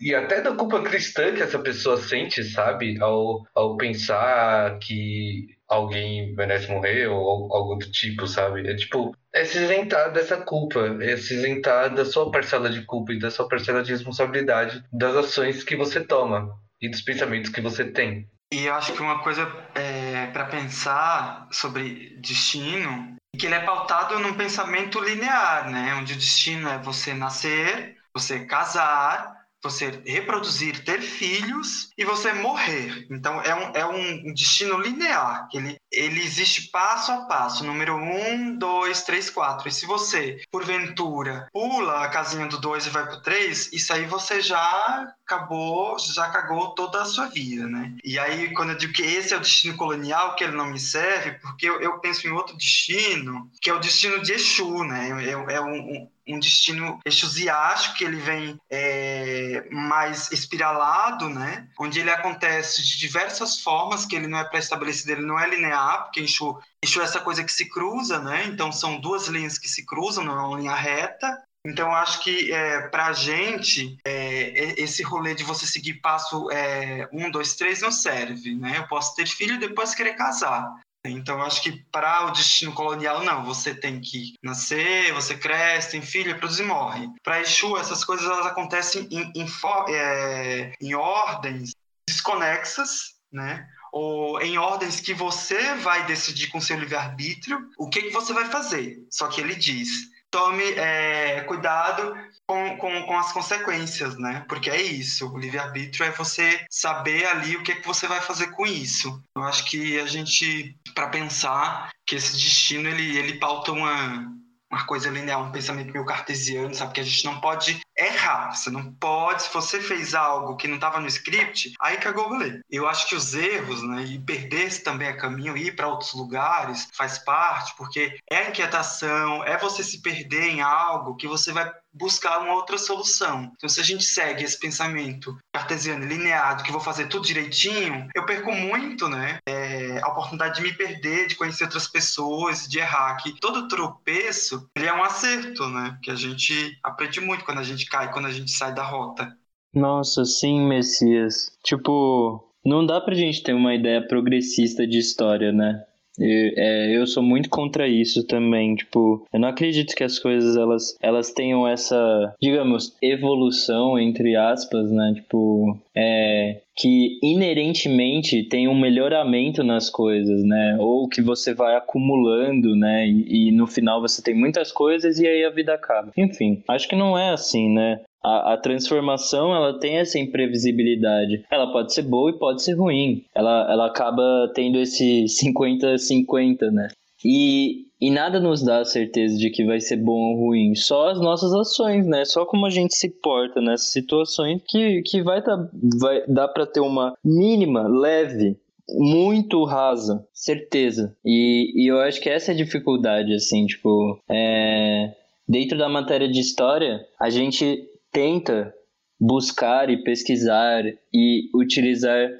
E até da culpa cristã que essa pessoa sente, sabe? Ao, ao pensar que alguém merece morrer ou algo do tipo, sabe? É tipo, é se isentar dessa culpa, é se isentar da sua parcela de culpa e da sua parcela de responsabilidade das ações que você toma e dos pensamentos que você tem. E eu acho que uma coisa é, para pensar sobre destino é que ele é pautado num pensamento linear, né? Onde o destino é você nascer, você casar, você reproduzir, ter filhos e você morrer. Então é um, é um destino linear, que ele, ele existe passo a passo, número um, dois, três, quatro. E se você, porventura, pula a casinha do dois e vai pro três, isso aí você já acabou, já cagou toda a sua vida, né? E aí, quando eu digo que esse é o destino colonial, que ele não me serve, porque eu, eu penso em outro destino, que é o destino de Exu, né? É, é um, um destino exusiástico, que ele vem é, mais espiralado, né? Onde ele acontece de diversas formas, que ele não é pré-estabelecido, ele não é linear, porque Exu, Exu é essa coisa que se cruza, né? Então são duas linhas que se cruzam, não é uma linha reta. Então, acho que é, para a gente, é, esse rolê de você seguir passo é, um, dois, três não serve, né? Eu posso ter filho e depois querer casar. Então, acho que para o destino colonial, não. Você tem que nascer, você cresce, tem filho, produz e morre. Para Exu, essas coisas elas acontecem em, em, é, em ordens desconexas, né? ou em ordens que você vai decidir com seu livre-arbítrio o que, que você vai fazer. Só que ele diz: tome é, cuidado com, com, com, as consequências, né? Porque é isso, o livre-arbítrio é você saber ali o que, é que você vai fazer com isso. Eu acho que a gente, para pensar que esse destino, ele, ele pauta uma, uma coisa linear, um pensamento meio cartesiano, sabe? Que a gente não pode errar. Você não pode, se você fez algo que não estava no script, aí cagou o rolê. Eu acho que os erros, né, e perder-se também é caminho, ir para outros lugares, faz parte, porque é inquietação, é você se perder em algo que você vai buscar uma outra solução. Então, se a gente segue esse pensamento cartesiano, lineado, que vou fazer tudo direitinho, eu perco muito, né? É, a oportunidade de me perder, de conhecer outras pessoas, de errar. Que todo tropeço, ele é um acerto, né? Que a gente aprende muito quando a gente cai, quando a gente sai da rota. Nossa, sim, Messias. Tipo, não dá pra gente ter uma ideia progressista de história, né? Eu, é, eu sou muito contra isso também, tipo, eu não acredito que as coisas elas, elas tenham essa, digamos, evolução entre aspas, né? Tipo, é, que inerentemente tem um melhoramento nas coisas, né? Ou que você vai acumulando, né? E, e, no final você tem muitas coisas e aí a vida acaba. Enfim, acho que não é assim, né? A, a, transformação ela tem essa imprevisibilidade. Ela pode ser boa e pode ser ruim. Ela, ela acaba tendo esse 50-50, né? E, e nada nos dá a certeza de que vai ser bom ou ruim. Só as nossas ações, né? Só como a gente se porta nessas situações que, que vai, tá, vai dar para ter uma mínima, leve muito rasa, certeza. E, e eu acho que essa é a dificuldade, assim, tipo, é... dentro da matéria de história, a gente tenta buscar e pesquisar e utilizar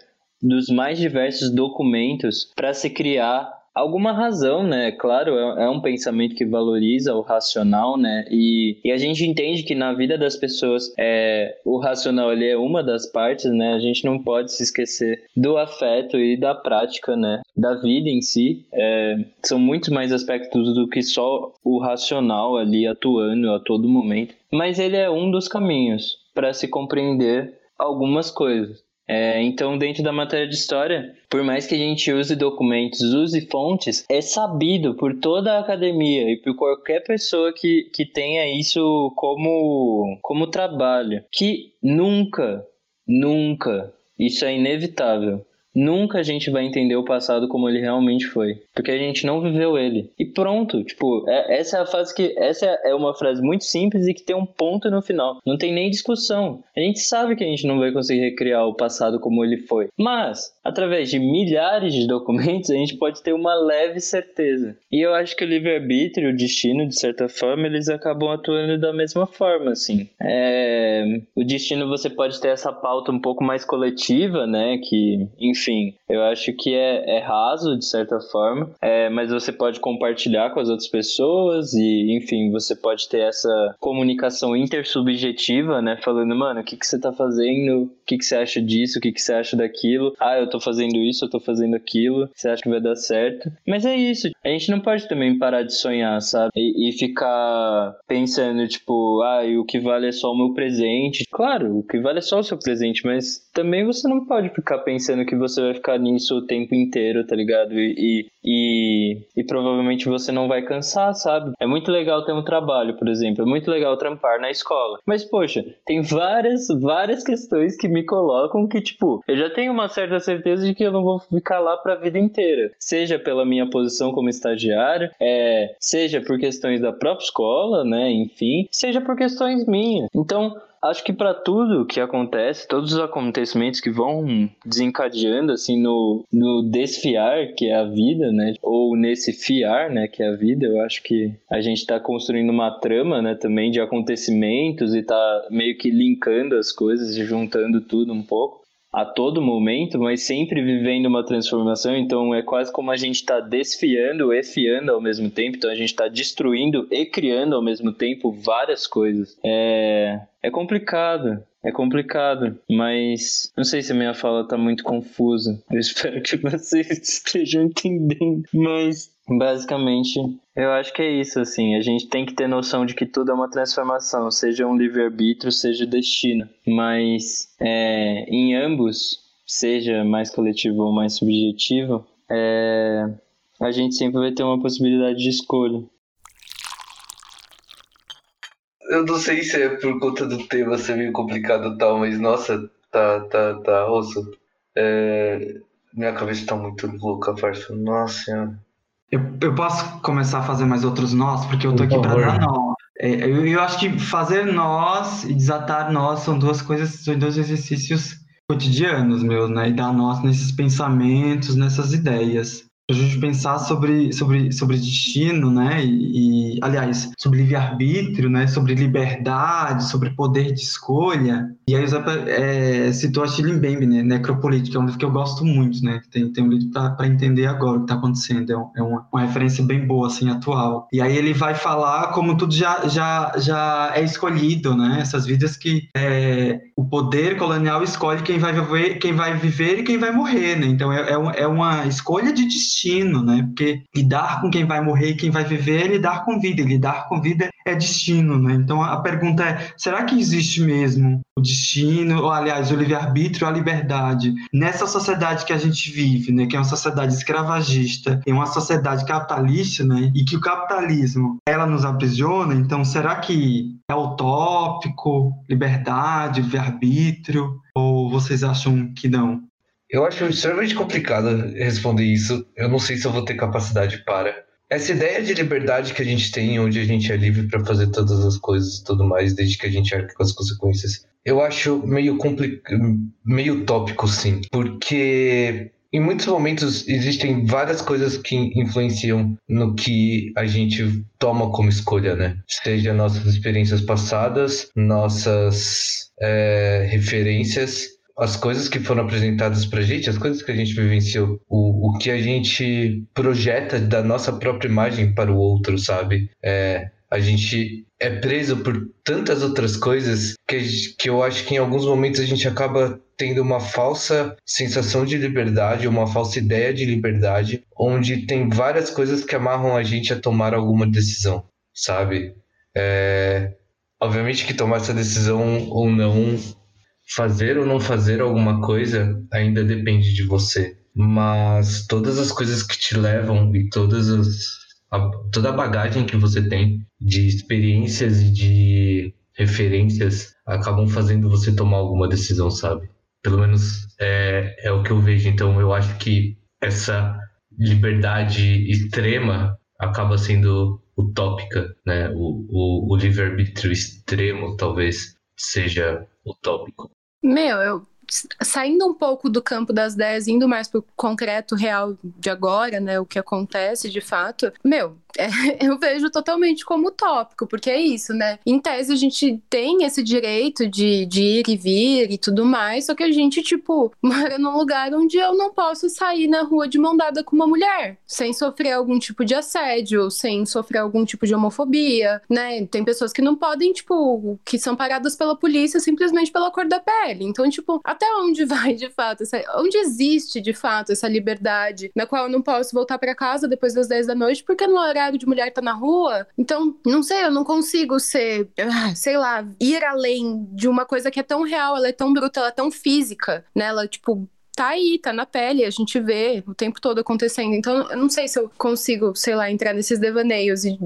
dos mais diversos documentos para se criar alguma razão, né? Claro, é, é, um pensamento que valoriza o racional, né? E, e a gente entende que na vida das pessoas é, o racional ele é uma das partes, né? A gente não pode se esquecer do afeto e da prática, né? Da vida em si. É, são muitos mais aspectos do que só o racional ali atuando a todo momento. Mas ele é um dos caminhos para se compreender algumas coisas. É, então, dentro da matéria de história, por mais que a gente use documentos, use fontes, é sabido por toda a academia e por qualquer pessoa que, que tenha isso como, como trabalho, que nunca, nunca, isso é inevitável, nunca a gente vai entender o passado como ele realmente foi, porque a gente não viveu ele. E pronto, tipo, é, essa é a fase que essa é uma frase muito simples e que tem um ponto no final. Não tem nem discussão. A gente sabe que a gente não vai conseguir recriar o passado como ele foi, mas através de milhares de documentos a gente pode ter uma leve certeza. E eu acho que o livre-arbítrio, o destino, de certa forma, eles acabam atuando da mesma forma, assim. É... O destino você pode ter essa pauta um pouco mais coletiva, né, que, enfim, eu acho que é, é raso de certa forma, é, mas você pode compartilhar com as outras pessoas e, enfim, você pode ter essa comunicação intersubjetiva, né? Falando, mano, o que, que você tá fazendo? O que, que você acha disso? O que, que você acha daquilo? Ah, eu tô fazendo isso, eu tô fazendo aquilo. Você acha que vai dar certo? Mas é isso. A gente não pode também parar de sonhar, sabe? E, e ficar pensando, tipo, ah, o que vale é só o meu presente. Claro, o que vale é só o seu presente, mas também você não pode ficar pensando que você vai ficar nisso o tempo inteiro, tá ligado? E, e, e provavelmente você não vai cansar, sabe? É muito legal ter um trabalho, por exemplo, é muito legal trampar na escola. Mas, poxa, tem várias, várias questões que me colocam que, tipo, eu já tenho uma certa certeza de que eu não vou ficar lá pra vida inteira. Seja pela minha posição como estagiário, é, seja por questões da própria escola, né? Enfim, seja por questões minhas. Então, acho que para tudo que acontece, todos os acontecimentos que vão desencadeando assim no, no desfiar, que é a vida, né? Ou nesse fiar, né, que é a vida, eu acho que a gente está construindo uma trama, né, também de acontecimentos e tá meio que linkando as coisas e juntando tudo um pouco a todo momento, mas sempre vivendo uma transformação. Então é quase como a gente está desfiando e fiando ao mesmo tempo. Então a gente está destruindo e criando ao mesmo tempo várias coisas. É, é complicado. É complicado, mas não sei se a minha fala tá muito confusa. Eu espero que vocês estejam entendendo. Mas basicamente, eu acho que é isso assim. A gente tem que ter noção de que tudo é uma transformação, seja um livre-arbítrio, seja destino. Mas é, em ambos, seja mais coletivo ou mais subjetivo, é, a gente sempre vai ter uma possibilidade de escolha. Eu não sei se é por conta do tema ser meio complicado e tal, mas nossa, tá, tá, tá, osso. É... Minha cabeça tá muito louca, parça. Nossa senhora. Eu, eu posso começar a fazer mais outros nós, porque eu tô aqui para dar nó. É, eu, eu acho que fazer nós e desatar nós são duas coisas, são dois exercícios cotidianos meus, né? E dar nós nesses pensamentos, nessas ideias a gente pensar sobre, sobre, sobre destino, né? E, e aliás, sobre livre-arbítrio, né? Sobre liberdade, sobre poder de escolha. E aí o Zé é, citou a Chile Mbembe, né? Necropolítica, é um livro que eu gosto muito, né? Tem, tem um livro para entender agora o que está acontecendo. É, um, é uma, uma, referência bem boa, assim, atual. E aí ele vai falar como tudo já, já, já é escolhido, né? Essas vidas que é, poder colonial escolhe quem vai viver, quem vai viver e quem vai morrer, né? Então é, é, é uma escolha de destino né? Porque lidar com quem vai morrer e quem vai viver é lidar com vida, e lidar com vida é destino, né? Então a pergunta é: será que existe mesmo o destino, ou aliás, o livre-arbítrio, a liberdade, nessa sociedade que a gente vive, né? Que é uma sociedade escravagista, e uma sociedade capitalista, né? E que o capitalismo ela nos aprisiona, então será que é utópico, liberdade, livre-arbítrio, ou vocês acham que não? Eu acho extremamente complicado responder isso. Eu não sei se eu vou ter capacidade para. Essa ideia de liberdade que a gente tem, onde a gente é livre para fazer todas as coisas e tudo mais, desde que a gente arque com as consequências, eu acho meio complicado, meio tópico, sim. Porque em muitos momentos existem várias coisas que influenciam no que a gente toma como escolha, né? Seja nossas experiências passadas, nossas é, referências as coisas que foram apresentadas pra gente, as coisas que a gente vivenciou, o, o que a gente projeta da nossa própria imagem para o outro, sabe? É, a gente é preso por tantas outras coisas que, que eu acho que em alguns momentos a gente acaba tendo uma falsa sensação de liberdade, uma falsa ideia de liberdade, onde tem várias coisas que amarram a gente a tomar alguma decisão, sabe? É, obviamente que tomar essa decisão ou não fazer ou não fazer alguma coisa ainda depende de você. Mas todas as coisas que te levam e todas as, a, toda a bagagem que você tem de experiências e de referências acabam fazendo você tomar alguma decisão, sabe? Pelo menos é, é o que eu vejo. Então eu acho que essa liberdade extrema acaba sendo utópica, né? O, o, o livre-arbítrio extremo talvez seja utópico. Meu, eu saindo um pouco do campo das ideias, indo mais pro concreto real de agora, né, o que acontece de fato, meu, é, eu vejo totalmente como utópico, porque é isso, né? Em tese a gente tem esse direito de, de ir e vir e tudo mais, só que a gente, tipo, mora num lugar onde eu não posso sair na rua de mão dada com uma mulher, sem sofrer algum tipo de assédio, sem sofrer algum tipo de homofobia, né? Tem pessoas que não podem, tipo, que são paradas pela polícia simplesmente pela cor da pele. Então, tipo, até onde vai de fato, essa, onde existe de fato essa liberdade na qual eu não posso voltar para casa depois das 10 da noite porque no horário de mulher tá na rua. Então, não sei, eu não consigo ser, ah, sei lá, ir além de uma coisa que é tão real, ela é tão bruta, ela é tão física, né? Ela, tipo, tá aí, tá na pele, a gente vê o tempo todo acontecendo. Então, eu não sei se eu consigo, sei lá, entrar nesses devaneios e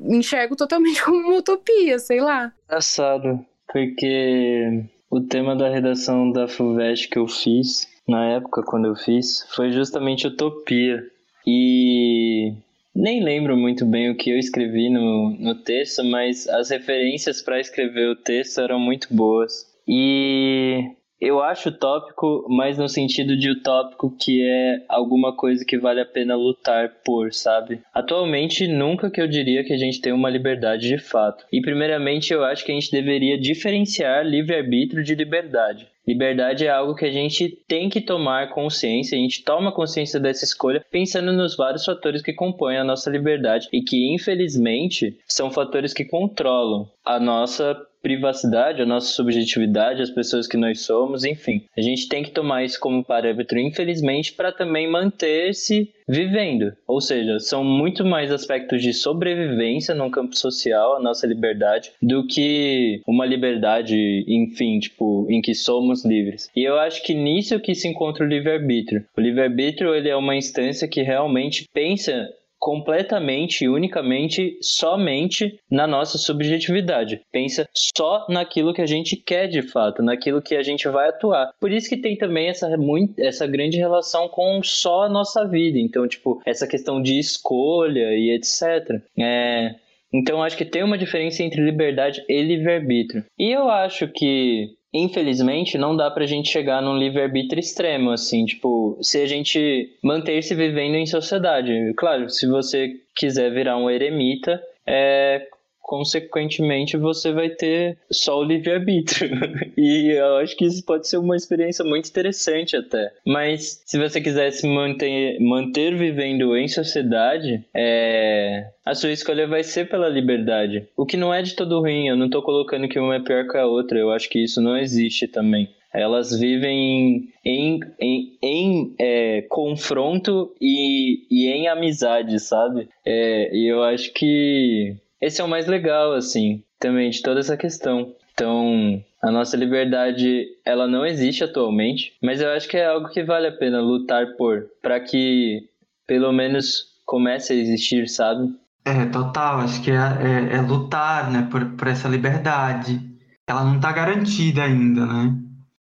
enxergo totalmente como uma utopia, sei lá. Engraçado, porque o tema da redação da FUVEST que eu fiz, na época quando eu fiz, foi justamente utopia. E nem lembro muito bem o que eu escrevi no, no texto, mas as referências para escrever o texto eram muito boas. E eu acho utópico, mas no sentido de utópico que é alguma coisa que vale a pena lutar por, sabe? Atualmente, nunca que eu diria que a gente tem uma liberdade de fato. E primeiramente, eu acho que a gente deveria diferenciar livre-arbítrio de liberdade. Liberdade é algo que a gente tem que tomar consciência, a gente toma consciência dessa escolha pensando nos vários fatores que compõem a nossa liberdade e que, infelizmente, são fatores que controlam a nossa privacidade, a nossa subjetividade, as pessoas que nós somos, enfim. A gente tem que tomar isso como parâmetro, infelizmente, para também manter-se vivendo. Ou seja, são muito mais aspectos de sobrevivência no campo social, a nossa liberdade, do que uma liberdade, enfim, tipo, em que somos livres. E eu acho que nisso que se encontra o livre-arbítrio. O livre-arbítrio, ele é uma instância que realmente pensa completamente e unicamente somente na nossa subjetividade. Pensa só naquilo que a gente quer de fato, naquilo que a gente vai atuar. Por isso que tem também essa, muito, essa grande relação com só a nossa vida. Então, tipo, essa questão de escolha e etc. É, então, acho que tem uma diferença entre liberdade e livre-arbítrio. E eu acho que infelizmente, não dá pra gente chegar num livre-arbítrio extremo, assim, tipo, se a gente manter-se vivendo em sociedade. Claro, se você quiser virar um eremita, é, consequentemente você vai ter só o livre-arbítrio. e eu acho que isso pode ser uma experiência muito interessante até. Mas se você quiser se manter, manter vivendo em sociedade, é, a sua escolha vai ser pela liberdade. O que não é de todo ruim, eu não tô colocando que uma é pior que a outra, eu acho que isso não existe também elas vivem em, em, em é, confronto e, e em amizade, sabe? É, e eu acho que esse é o mais legal, assim, também de toda essa questão. Então, a nossa liberdade, ela não existe atualmente, mas eu acho que é algo que vale a pena lutar por, para que pelo menos comece a existir, sabe? É, total, acho que é, é, é lutar, né, por, por essa liberdade. Ela não está garantida ainda, né?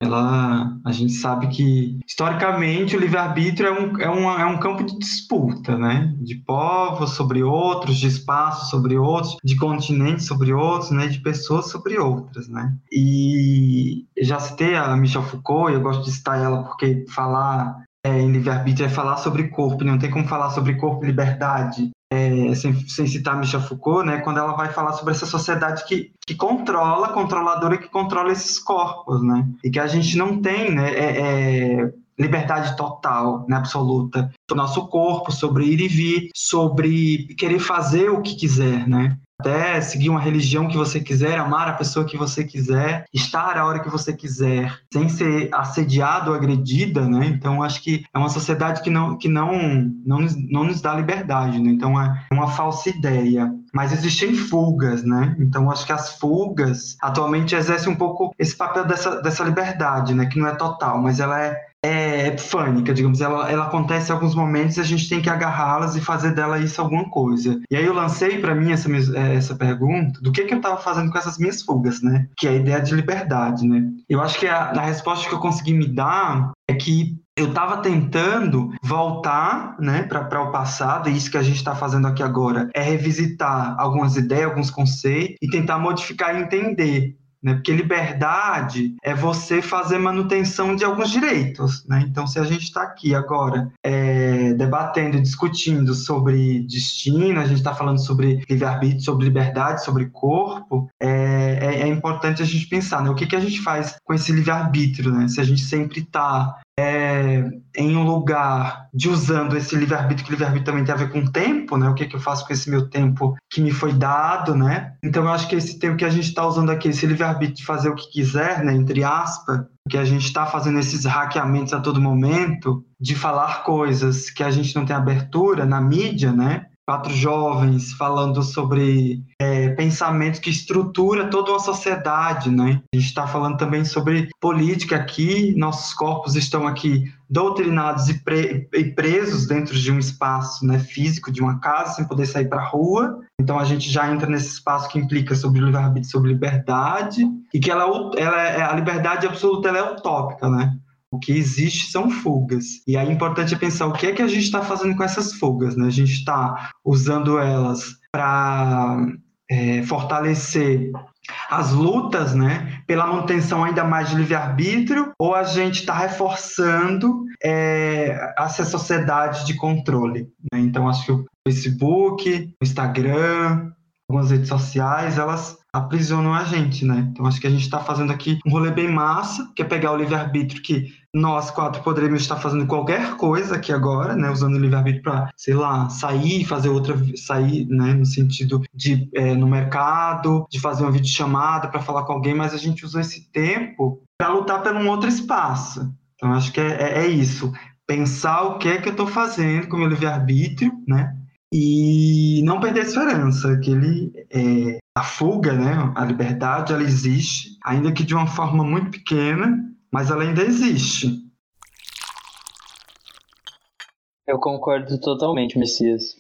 Ela a gente sabe que historicamente o livre-arbítrio é um, é, um, é um campo de disputa, né? De povos sobre outros, de espaços sobre outros, de continentes sobre outros, né? De pessoas sobre outras, né? E já citei a Michel Foucault, eu gosto de citar ela porque falar é, em livre-arbítrio é falar sobre corpo, não tem como falar sobre corpo e liberdade é, sem, sem, citar Michel Foucault, né, quando ela vai falar sobre essa sociedade que, que controla, controladora que controla esses corpos, né, e que a gente não tem, né, é, é, liberdade total, né, absoluta, do nosso corpo, sobre ir e vir, sobre querer fazer o que quiser, né, até seguir uma religião que você quiser, amar a pessoa que você quiser, estar a hora que você quiser, sem ser assediado ou agredida, né? Então acho que é uma sociedade que não que não não, não nos dá liberdade, né? Então é uma falsa ideia. Mas existem fugas, né? Então acho que as fugas atualmente exercem um pouco esse papel dessa, dessa liberdade, né? Que não é total, mas ela é é epifânica, digamos, ela, ela acontece em alguns momentos e a gente tem que agarrá-las e fazer dela isso alguma coisa. E aí eu lancei para mim essa, é, essa pergunta do que, que eu estava fazendo com essas minhas fugas, né? Que é a ideia de liberdade, né? Eu acho que a, a resposta que eu consegui me dar é que eu estava tentando voltar né, para o passado, e isso que a gente está fazendo aqui agora é revisitar algumas ideias, alguns conceitos e tentar modificar e entender né? Porque liberdade é você fazer manutenção de alguns direitos. Né? Então, se a gente está aqui agora é, debatendo, discutindo sobre destino, a gente está falando sobre livre-arbítrio, sobre liberdade, sobre corpo, é, é, é, importante a gente pensar né? o que, que a gente faz com esse livre-arbítrio. Né? Se a gente sempre está é, em um lugar de usando esse livre-arbítrio, que livre-arbítrio também tem a ver com tempo, né? O que, que eu faço com esse meu tempo que me foi dado, né? Então eu acho que esse tempo que a gente está usando aqui, esse livre-arbítrio de fazer o que quiser, né? Entre aspas, que a gente está fazendo esses hackeamentos a todo momento, de falar coisas que a gente não tem abertura na mídia, né? Quatro jovens falando sobre é, pensamentos que estrutura toda uma sociedade, né? A gente está falando também sobre política aqui, nossos corpos estão aqui doutrinados e, pre e, presos dentro de um espaço né, físico, de uma casa, sem poder sair para a rua. Então a gente já entra nesse espaço que implica sobre livre-arbítrio, sobre liberdade, e que ela, ela é, a liberdade absoluta ela é utópica, né? O que existe são fugas. E aí é importante pensar o que é que a gente está fazendo com essas fugas. Né? A gente está usando elas para é, fortalecer as lutas né, pela manutenção ainda mais de livre-arbítrio, ou a gente está reforçando é, essa sociedade de controle. Né? Então, acho que o Facebook, o Instagram, algumas redes sociais, elas aprisionam a gente, né? Então acho que a gente está fazendo aqui um rolê bem massa, que é pegar o livre-arbítrio que nós quatro poderíamos estar fazendo qualquer coisa aqui agora, né? Usando o livre-arbítrio para, sei lá, sair, fazer outra, sair, né? No sentido de é, no mercado, de fazer uma videochamada para falar com alguém, mas a gente usou esse tempo para lutar por um outro espaço. Então acho que é, é, é isso. Pensar o que é que eu estou fazendo com o meu livre-arbítrio, né? e não perder a esperança, que ele é, a fuga, né, a liberdade, ela existe, ainda que de uma forma muito pequena, mas ela ainda existe. Eu concordo totalmente, Messias.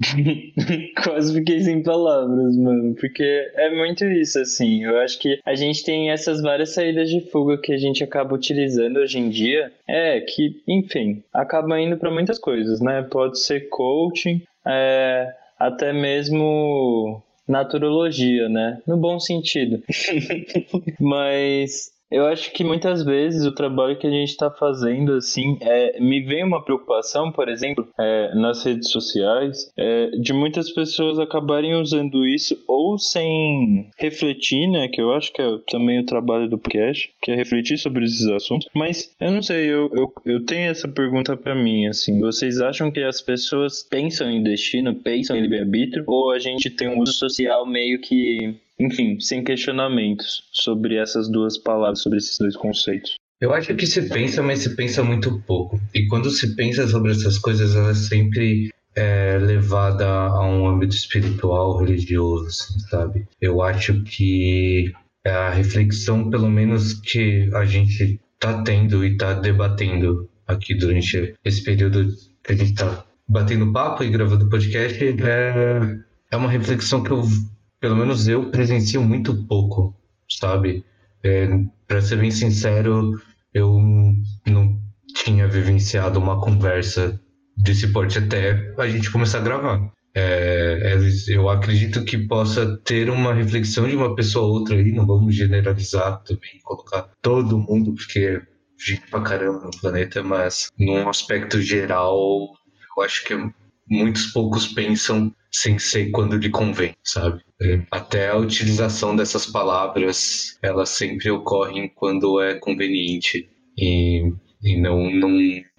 Quase fiquei sem palavras, mano, porque é muito isso, assim. Eu acho que a gente tem essas várias saídas de fuga que a gente acaba utilizando hoje em dia. É que, enfim, acaba indo para muitas coisas, né? Pode ser coaching, é, até mesmo naturologia, né? No bom sentido. Mas eu acho que muitas vezes o trabalho que a gente está fazendo, assim, é, me vem uma preocupação, por exemplo, é, nas redes sociais, é, de muitas pessoas acabarem usando isso ou sem refletir, né? Que eu acho que é também o trabalho do podcast, que é refletir sobre esses assuntos. Mas eu não sei, eu, eu, eu tenho essa pergunta para mim, assim, vocês acham que as pessoas pensam em destino, pensam em livre-arbítrio, ou a gente tem um uso social meio que enfim, sem questionamentos sobre essas duas palavras, sobre esses dois conceitos. Eu acho que se pensa, mas se pensa muito pouco. E quando se pensa sobre essas coisas, ela é sempre é levada a um âmbito espiritual, religioso, assim, sabe? Eu acho que a reflexão, pelo menos que a gente está tendo e está debatendo aqui durante esse período que a gente está batendo papo e gravando podcast, é, é uma reflexão que eu pelo menos eu presencio muito pouco, sabe? É, para ser bem sincero, eu não tinha vivenciado uma conversa desse porte até a gente começar a gravar. É, é, eu acredito que possa ter uma reflexão de uma pessoa ou outra aí, não vamos generalizar também, colocar todo mundo, porque é gente pra caramba no planeta, mas num aspecto geral, eu acho que muitos poucos pensam sem ser quando lhe convém, sabe? É, até a utilização dessas palavras, elas sempre ocorrem quando é conveniente e, e não, não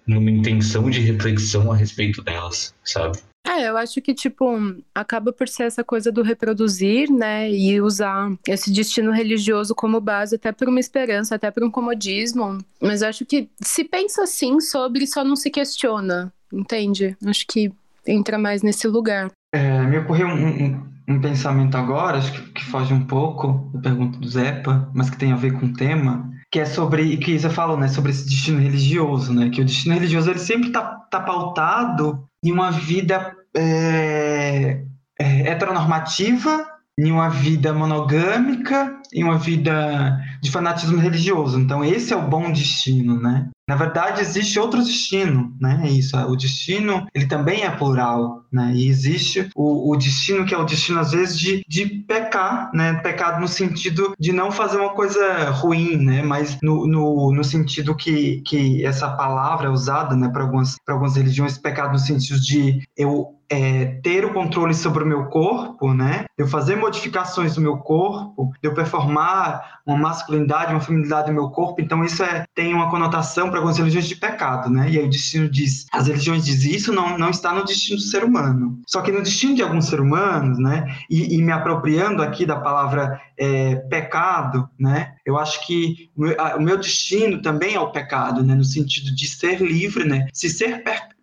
numa intenção de reflexão a respeito delas, sabe? É, eu acho que, tipo, acaba por ser essa coisa do reproduzir, né? E usar esse destino religioso como base até por uma esperança, até por um comodismo. Mas acho que se pensa assim sobre, só não se questiona, entende? Acho que entra mais nesse lugar. É, me ocorreu um, um, um, pensamento agora, acho que, que, foge um pouco da pergunta do Zepa, mas que tem a ver com o tema, que é sobre, que você falou, né, sobre esse destino religioso, né, que o destino religioso ele sempre está tá pautado em uma vida é, é, heteronormativa, em uma vida monogâmica, em uma vida de fanatismo religioso. Então esse é o bom destino, né? Na verdade, existe outro destino, né? É isso. O destino, ele também é plural, né? E existe o, o destino que é o destino, às vezes, de, de pecar, né? Pecado no sentido de não fazer uma coisa ruim, né? Mas no, no, no sentido que, que essa palavra é usada, né? Para algumas, algumas religiões, pecado no sentido de eu é, ter o controle sobre o meu corpo, né? Eu fazer modificações no meu corpo, eu performar uma masculinidade, uma feminilidade no meu corpo. Então isso é, tem uma conotação para algumas religiões de pecado, né? E aí o destino diz, as religiões dizem isso não não está no destino do ser humano. Só que no destino de alguns seres humanos, né? E, e me apropriando aqui da palavra é, pecado, né? Eu acho que o meu, o meu destino também é o pecado, né? No sentido de ser livre, né? Se ser pecado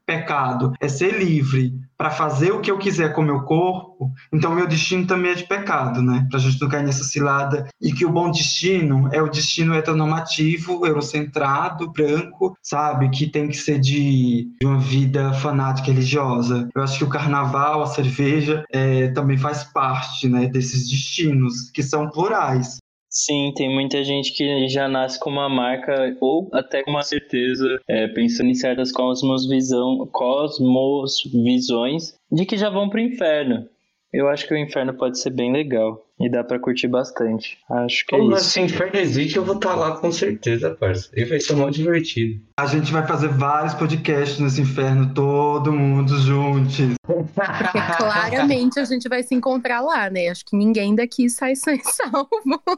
é ser livre para fazer o que eu quiser com meu corpo, então meu destino também é de pecado, né? Para a gente não cair nessa cilada. E que o bom destino é o destino heteronormativo, eurocentrado, branco, sabe? Que tem que ser de, de uma vida fanática religiosa. Eu acho que o carnaval, a cerveja, é, também faz parte né, desses destinos, que são plurais. Sim, tem muita gente que já nasce com uma marca ou até com uma certeza, é, pensando em certas cosmosvisão, cosmosvisões de que já vão pro inferno. Eu acho que o inferno pode ser bem legal. E dá pra curtir bastante. Acho que é Como isso. se o inferno existe, eu vou estar lá com certeza, parça. E vai ser muito divertido. A gente vai fazer vários podcasts nesse inferno, todo mundo juntos. Porque claramente a gente vai se encontrar lá, né? Acho que ninguém daqui sai sem salvo.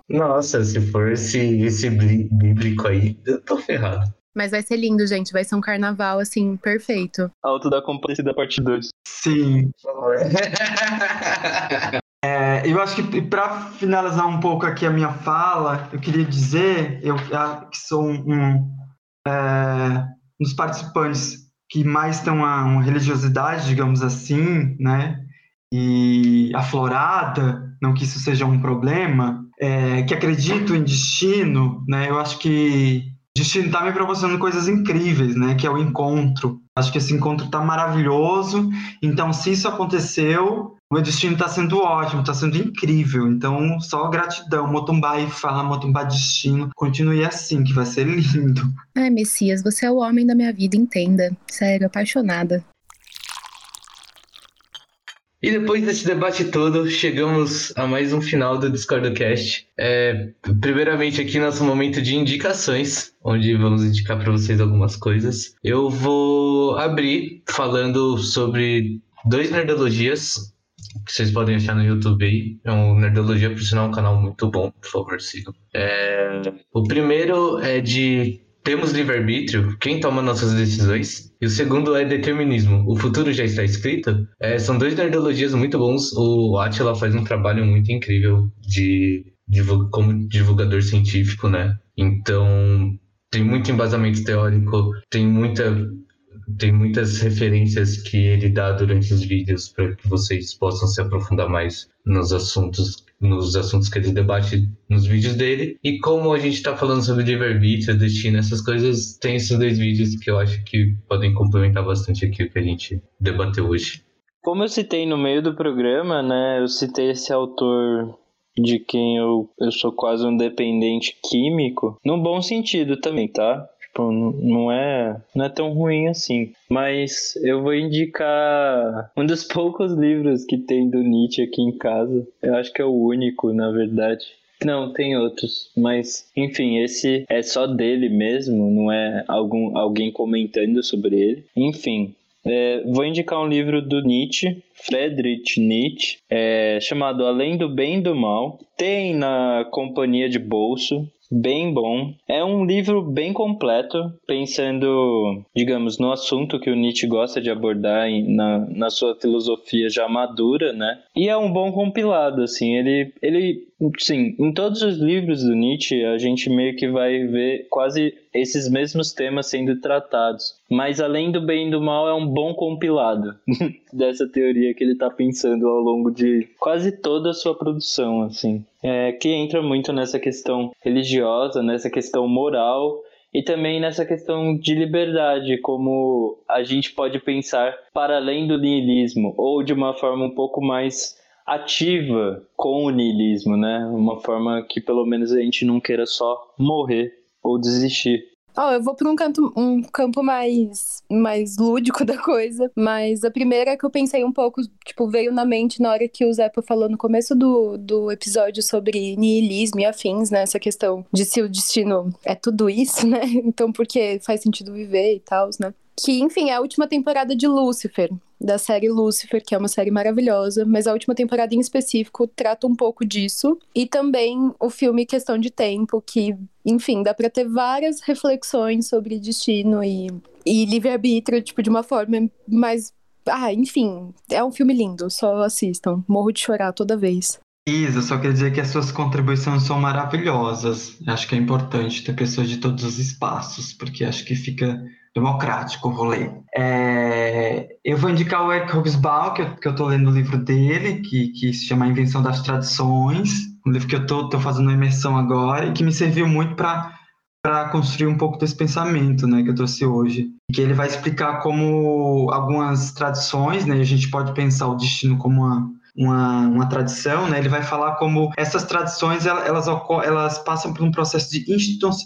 Nossa, se for esse, esse bí- bíblico aí, eu tô ferrado. Mas vai ser lindo, gente. Vai ser um carnaval, assim, perfeito. Alto da Compadecida parte 2. Sim. É, eu acho que para finalizar um pouco aqui a minha fala, eu queria dizer, eu ah, que sou um, um, é, um dos participantes que mais tem uma, uma religiosidade, digamos assim, né? E aflorada, não que isso seja um problema, é, que acredito em destino, né? Eu acho que destino está me proporcionando coisas incríveis, né? Que é o encontro. Acho que esse encontro está maravilhoso. Então, se isso aconteceu, meu destino está sendo ótimo, está sendo incrível. Então, só gratidão. Motumbá e fala, Motumbá destino. Continue assim, que vai ser lindo. Ai, Messias, você é o homem da minha vida, entenda. Sério, apaixonada. E depois desse debate todo, chegamos a mais um final do DiscordoCast. É, primeiramente aqui nosso momento de indicações, onde vamos indicar para vocês algumas coisas. Eu vou abrir falando sobre dois nerdologias que vocês podem achar no YouTube aí. É um Nerdologia, por sinal, um canal muito bom, por favor, sigam. É, o primeiro é de temos livre-arbítrio, quem toma nossas decisões. E o segundo é determinismo, o futuro já está escrito. É, são dois nerdologias muito bons. O Atila faz um trabalho muito incrível de, como divulgador científico, né? Então, tem muito embasamento teórico, tem muita tem muitas referências que ele dá durante os vídeos para que vocês possam se aprofundar mais nos assuntos nos assuntos que ele debate nos vídeos dele. E como a gente está falando sobre livre-arbítrio, destino, essas coisas, tem esses dois vídeos que eu acho que podem complementar bastante aqui o que a gente debateu hoje. Como eu citei no meio do programa, né? Eu citei esse autor de quem eu, eu sou quase um dependente químico, no bom sentido também, tá? Tipo, não é, não é tão ruim assim. Mas eu vou indicar um dos poucos livros que tem do Nietzsche aqui em casa. Eu acho que é o único, na verdade. Não, tem outros, mas enfim, esse é só dele mesmo, não é algum, alguém comentando sobre ele. Enfim, é, vou indicar um livro do Nietzsche, Friedrich Nietzsche, é, chamado Além do Bem e do Mal. Tem na companhia de bolso, bem bom. É um livro bem completo, pensando, digamos, no assunto que o Nietzsche gosta de abordar na, na sua filosofia já madura, né? E é um bom compilado, assim. Ele, ele, sim, em todos os livros do Nietzsche a gente meio que vai ver quase esses mesmos temas sendo tratados. Mas além do bem e do mal é um bom compilado dessa teoria que ele está pensando ao longo de quase toda a sua produção, assim. É, que entra muito nessa questão religiosa, nessa questão moral e também nessa questão de liberdade, como a gente pode pensar para além do niilismo ou de uma forma um pouco mais ativa com o niilismo, né? Uma forma que pelo menos a gente não queira só morrer ou desistir. Ó, eu vou para um, canto, um campo mais, mais lúdico da coisa, mas a primeira que eu pensei um pouco, tipo, veio na mente na hora que o Zepa falou no começo do, do episódio sobre niilismo e afins, né? Essa questão de se o destino é tudo isso, né? Então, por que faz sentido viver e tal, né? Que, enfim, é a última temporada de Lúcifer, da série Lúcifer, que é uma série maravilhosa, mas a última temporada em específico trata um pouco disso. E também o filme Questão de Tempo, que, enfim, dá pra ter várias reflexões sobre destino e, e livre-arbítrio, tipo, de uma forma mais. Ah, enfim, é um filme lindo, só assistam. Morro de chorar toda vez. Isa, só queria dizer que as suas contribuições são maravilhosas. Acho que é importante ter pessoas de todos os espaços, porque acho que fica democrático o rolê. É, eu vou indicar o Eric Hobsbawm, que que eu tô lendo o livro dele, que, que se chama Invenção das Tradições, um livro que eu tô fazendo uma imersão agora e que me serviu muito para para construir um pouco desse pensamento, né, que eu trouxe hoje, que ele vai explicar como algumas tradições, né, a gente pode pensar o destino como uma uma, uma tradição, né, ele vai falar como essas tradições elas, elas passam por um processo de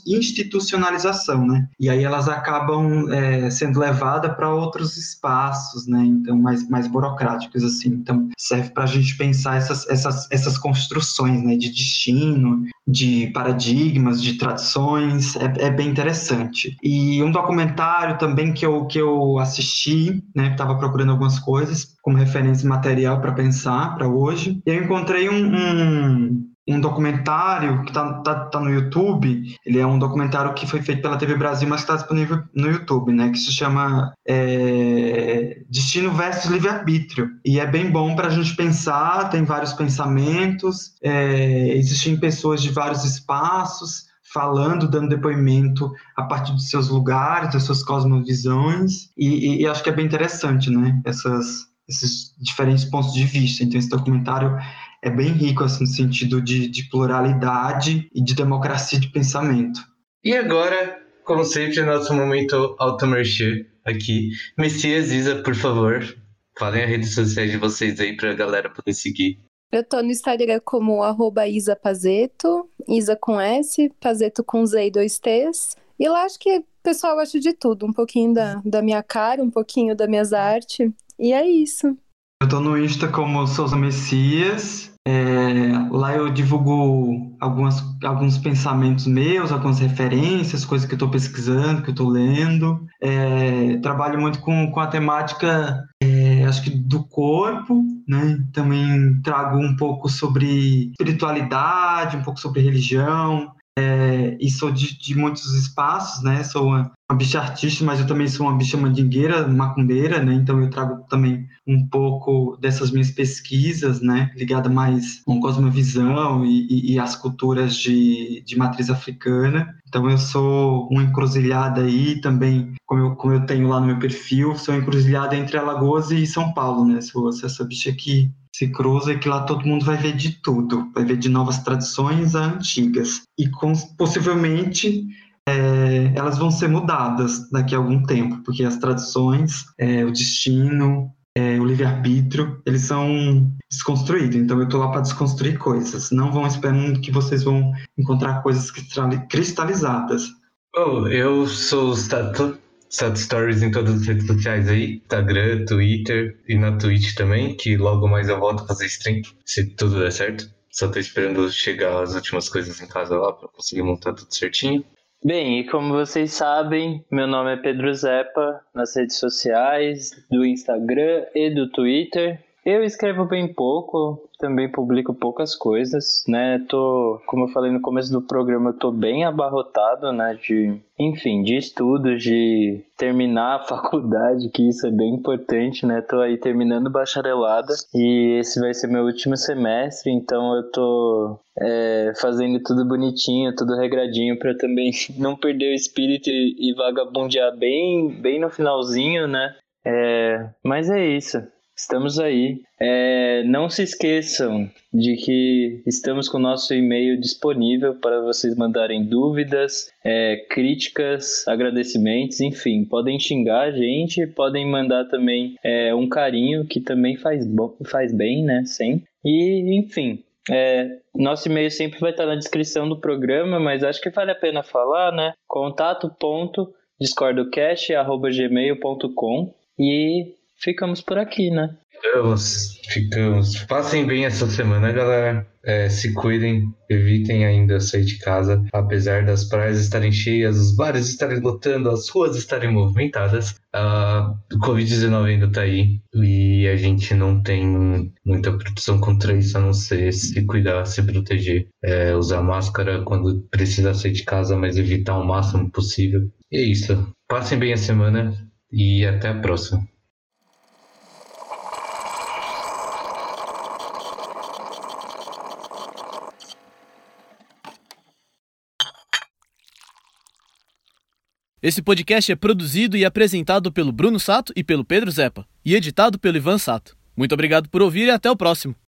institucionalização, né, e aí elas acabam é, sendo levadas para outros espaços, né, então mais, mais burocráticos assim. Então serve para a gente pensar essas, essas, essas construções, né, de destino, de paradigmas, de tradições, é, é bem interessante. E um documentário também que eu, que eu assisti, né, estava procurando algumas coisas como referência material para pensar para hoje, eu encontrei um, um um documentário que está tá, tá no YouTube. Ele é um documentário que foi feito pela TV Brasil, mas está disponível no YouTube, né? Que se chama é, Destino versus Livre-Arbítrio. E é bem bom para a gente pensar, tem vários pensamentos, é, existem pessoas de vários espaços falando, dando depoimento a partir dos seus lugares, das suas cosmovisões, e, e, e acho que é bem interessante, né? Essas, esses diferentes pontos de vista. Então, esse documentário é bem rico assim, no sentido de, de pluralidade e de democracia de pensamento. E agora, como sempre, nosso momento automerchan aqui. Messias, Isa, por favor, falem as redes sociais de vocês aí para a galera poder seguir. Eu tô no Instagram como arroba Isa Pazeto, Isa com S, Pazeto com Z e dois T's. E lá acho que o pessoal acha de tudo, um pouquinho da, da minha cara, um pouquinho das minhas artes. E é isso. Eu tô no Insta como Souza Messias, é, lá eu divulgo algumas, alguns pensamentos meus, algumas referências, coisas que eu estou pesquisando, que eu estou lendo. É, trabalho muito com, com a temática, é, acho que do corpo, né? Também trago um pouco sobre espiritualidade, um pouco sobre religião. É, e sou de, de, muitos espaços, né? Sou uma, uma bicha artista, mas eu também sou uma bicha mandingueira, macumbeira, né? Então eu trago também um pouco dessas minhas pesquisas, né? Ligada mais com cosmovisão e, e, e as culturas de, de matriz africana. Então eu sou uma encruzilhada aí também, como eu, como eu tenho lá no meu perfil, sou encruzilhada entre Alagoas e São Paulo, né? Sou essa bicha que se cruza e que lá todo mundo vai ver de tudo, vai ver de novas tradições a antigas. E com, possivelmente é, elas vão ser mudadas daqui a algum tempo, porque as tradições, é, o destino, livre-arbítrio, eles são desconstruídos. Então eu estou lá para desconstruir coisas. Não vão esperando que vocês vão encontrar coisas cristalizadas. Oh, eu sou Stato Stories em todas as redes sociais aí, Instagram, Twitter e na Twitch também, que logo mais eu volto a fazer stream, se tudo der certo. Só tô esperando chegar as últimas coisas em casa lá para conseguir montar tudo certinho. Bem, e como vocês sabem, meu nome é Pedro Zepa nas redes sociais, do Instagram e do Twitter. Eu escrevo bem pouco, também publico poucas coisas, né? Tô, como eu falei no começo do programa, eu tô bem abarrotado, né? De, enfim, de estudos, de terminar a faculdade, que isso é bem importante, né? Tô aí terminando bacharelada e esse vai ser meu último semestre, então eu tô é, fazendo tudo bonitinho, tudo regradinho para também não perder o espírito e, e vagabundear bem, bem no finalzinho, né? É, mas é isso. Estamos aí. É, não se esqueçam de que estamos com o nosso e-mail disponível para vocês mandarem dúvidas, é, críticas, agradecimentos, enfim. Podem xingar a gente, podem mandar também é, um carinho, que também faz, faz bem, né? Sim. E, enfim, é, nosso e-mail sempre vai estar na descrição do programa, mas acho que vale a pena falar, né? Contato.discordocast.gmail.com e ficamos por aqui, né? Ficamos, ficamos. Passem bem essa semana, galera. É, se cuidem, evitem ainda sair de casa. Apesar das praias estarem cheias, os bares estarem lotando, as ruas estarem movimentadas, a Covid-19 ainda tá aí e a gente não tem muita proteção contra isso, a não ser se cuidar, se proteger, é, usar máscara quando precisar sair de casa, mas evitar o máximo possível. E é isso. Passem bem a semana e até a próxima. Esse podcast é produzido e apresentado pelo Bruno Sato e pelo Pedro Zepa, e editado pelo Ivan Sato. Muito obrigado por ouvir e até o próximo.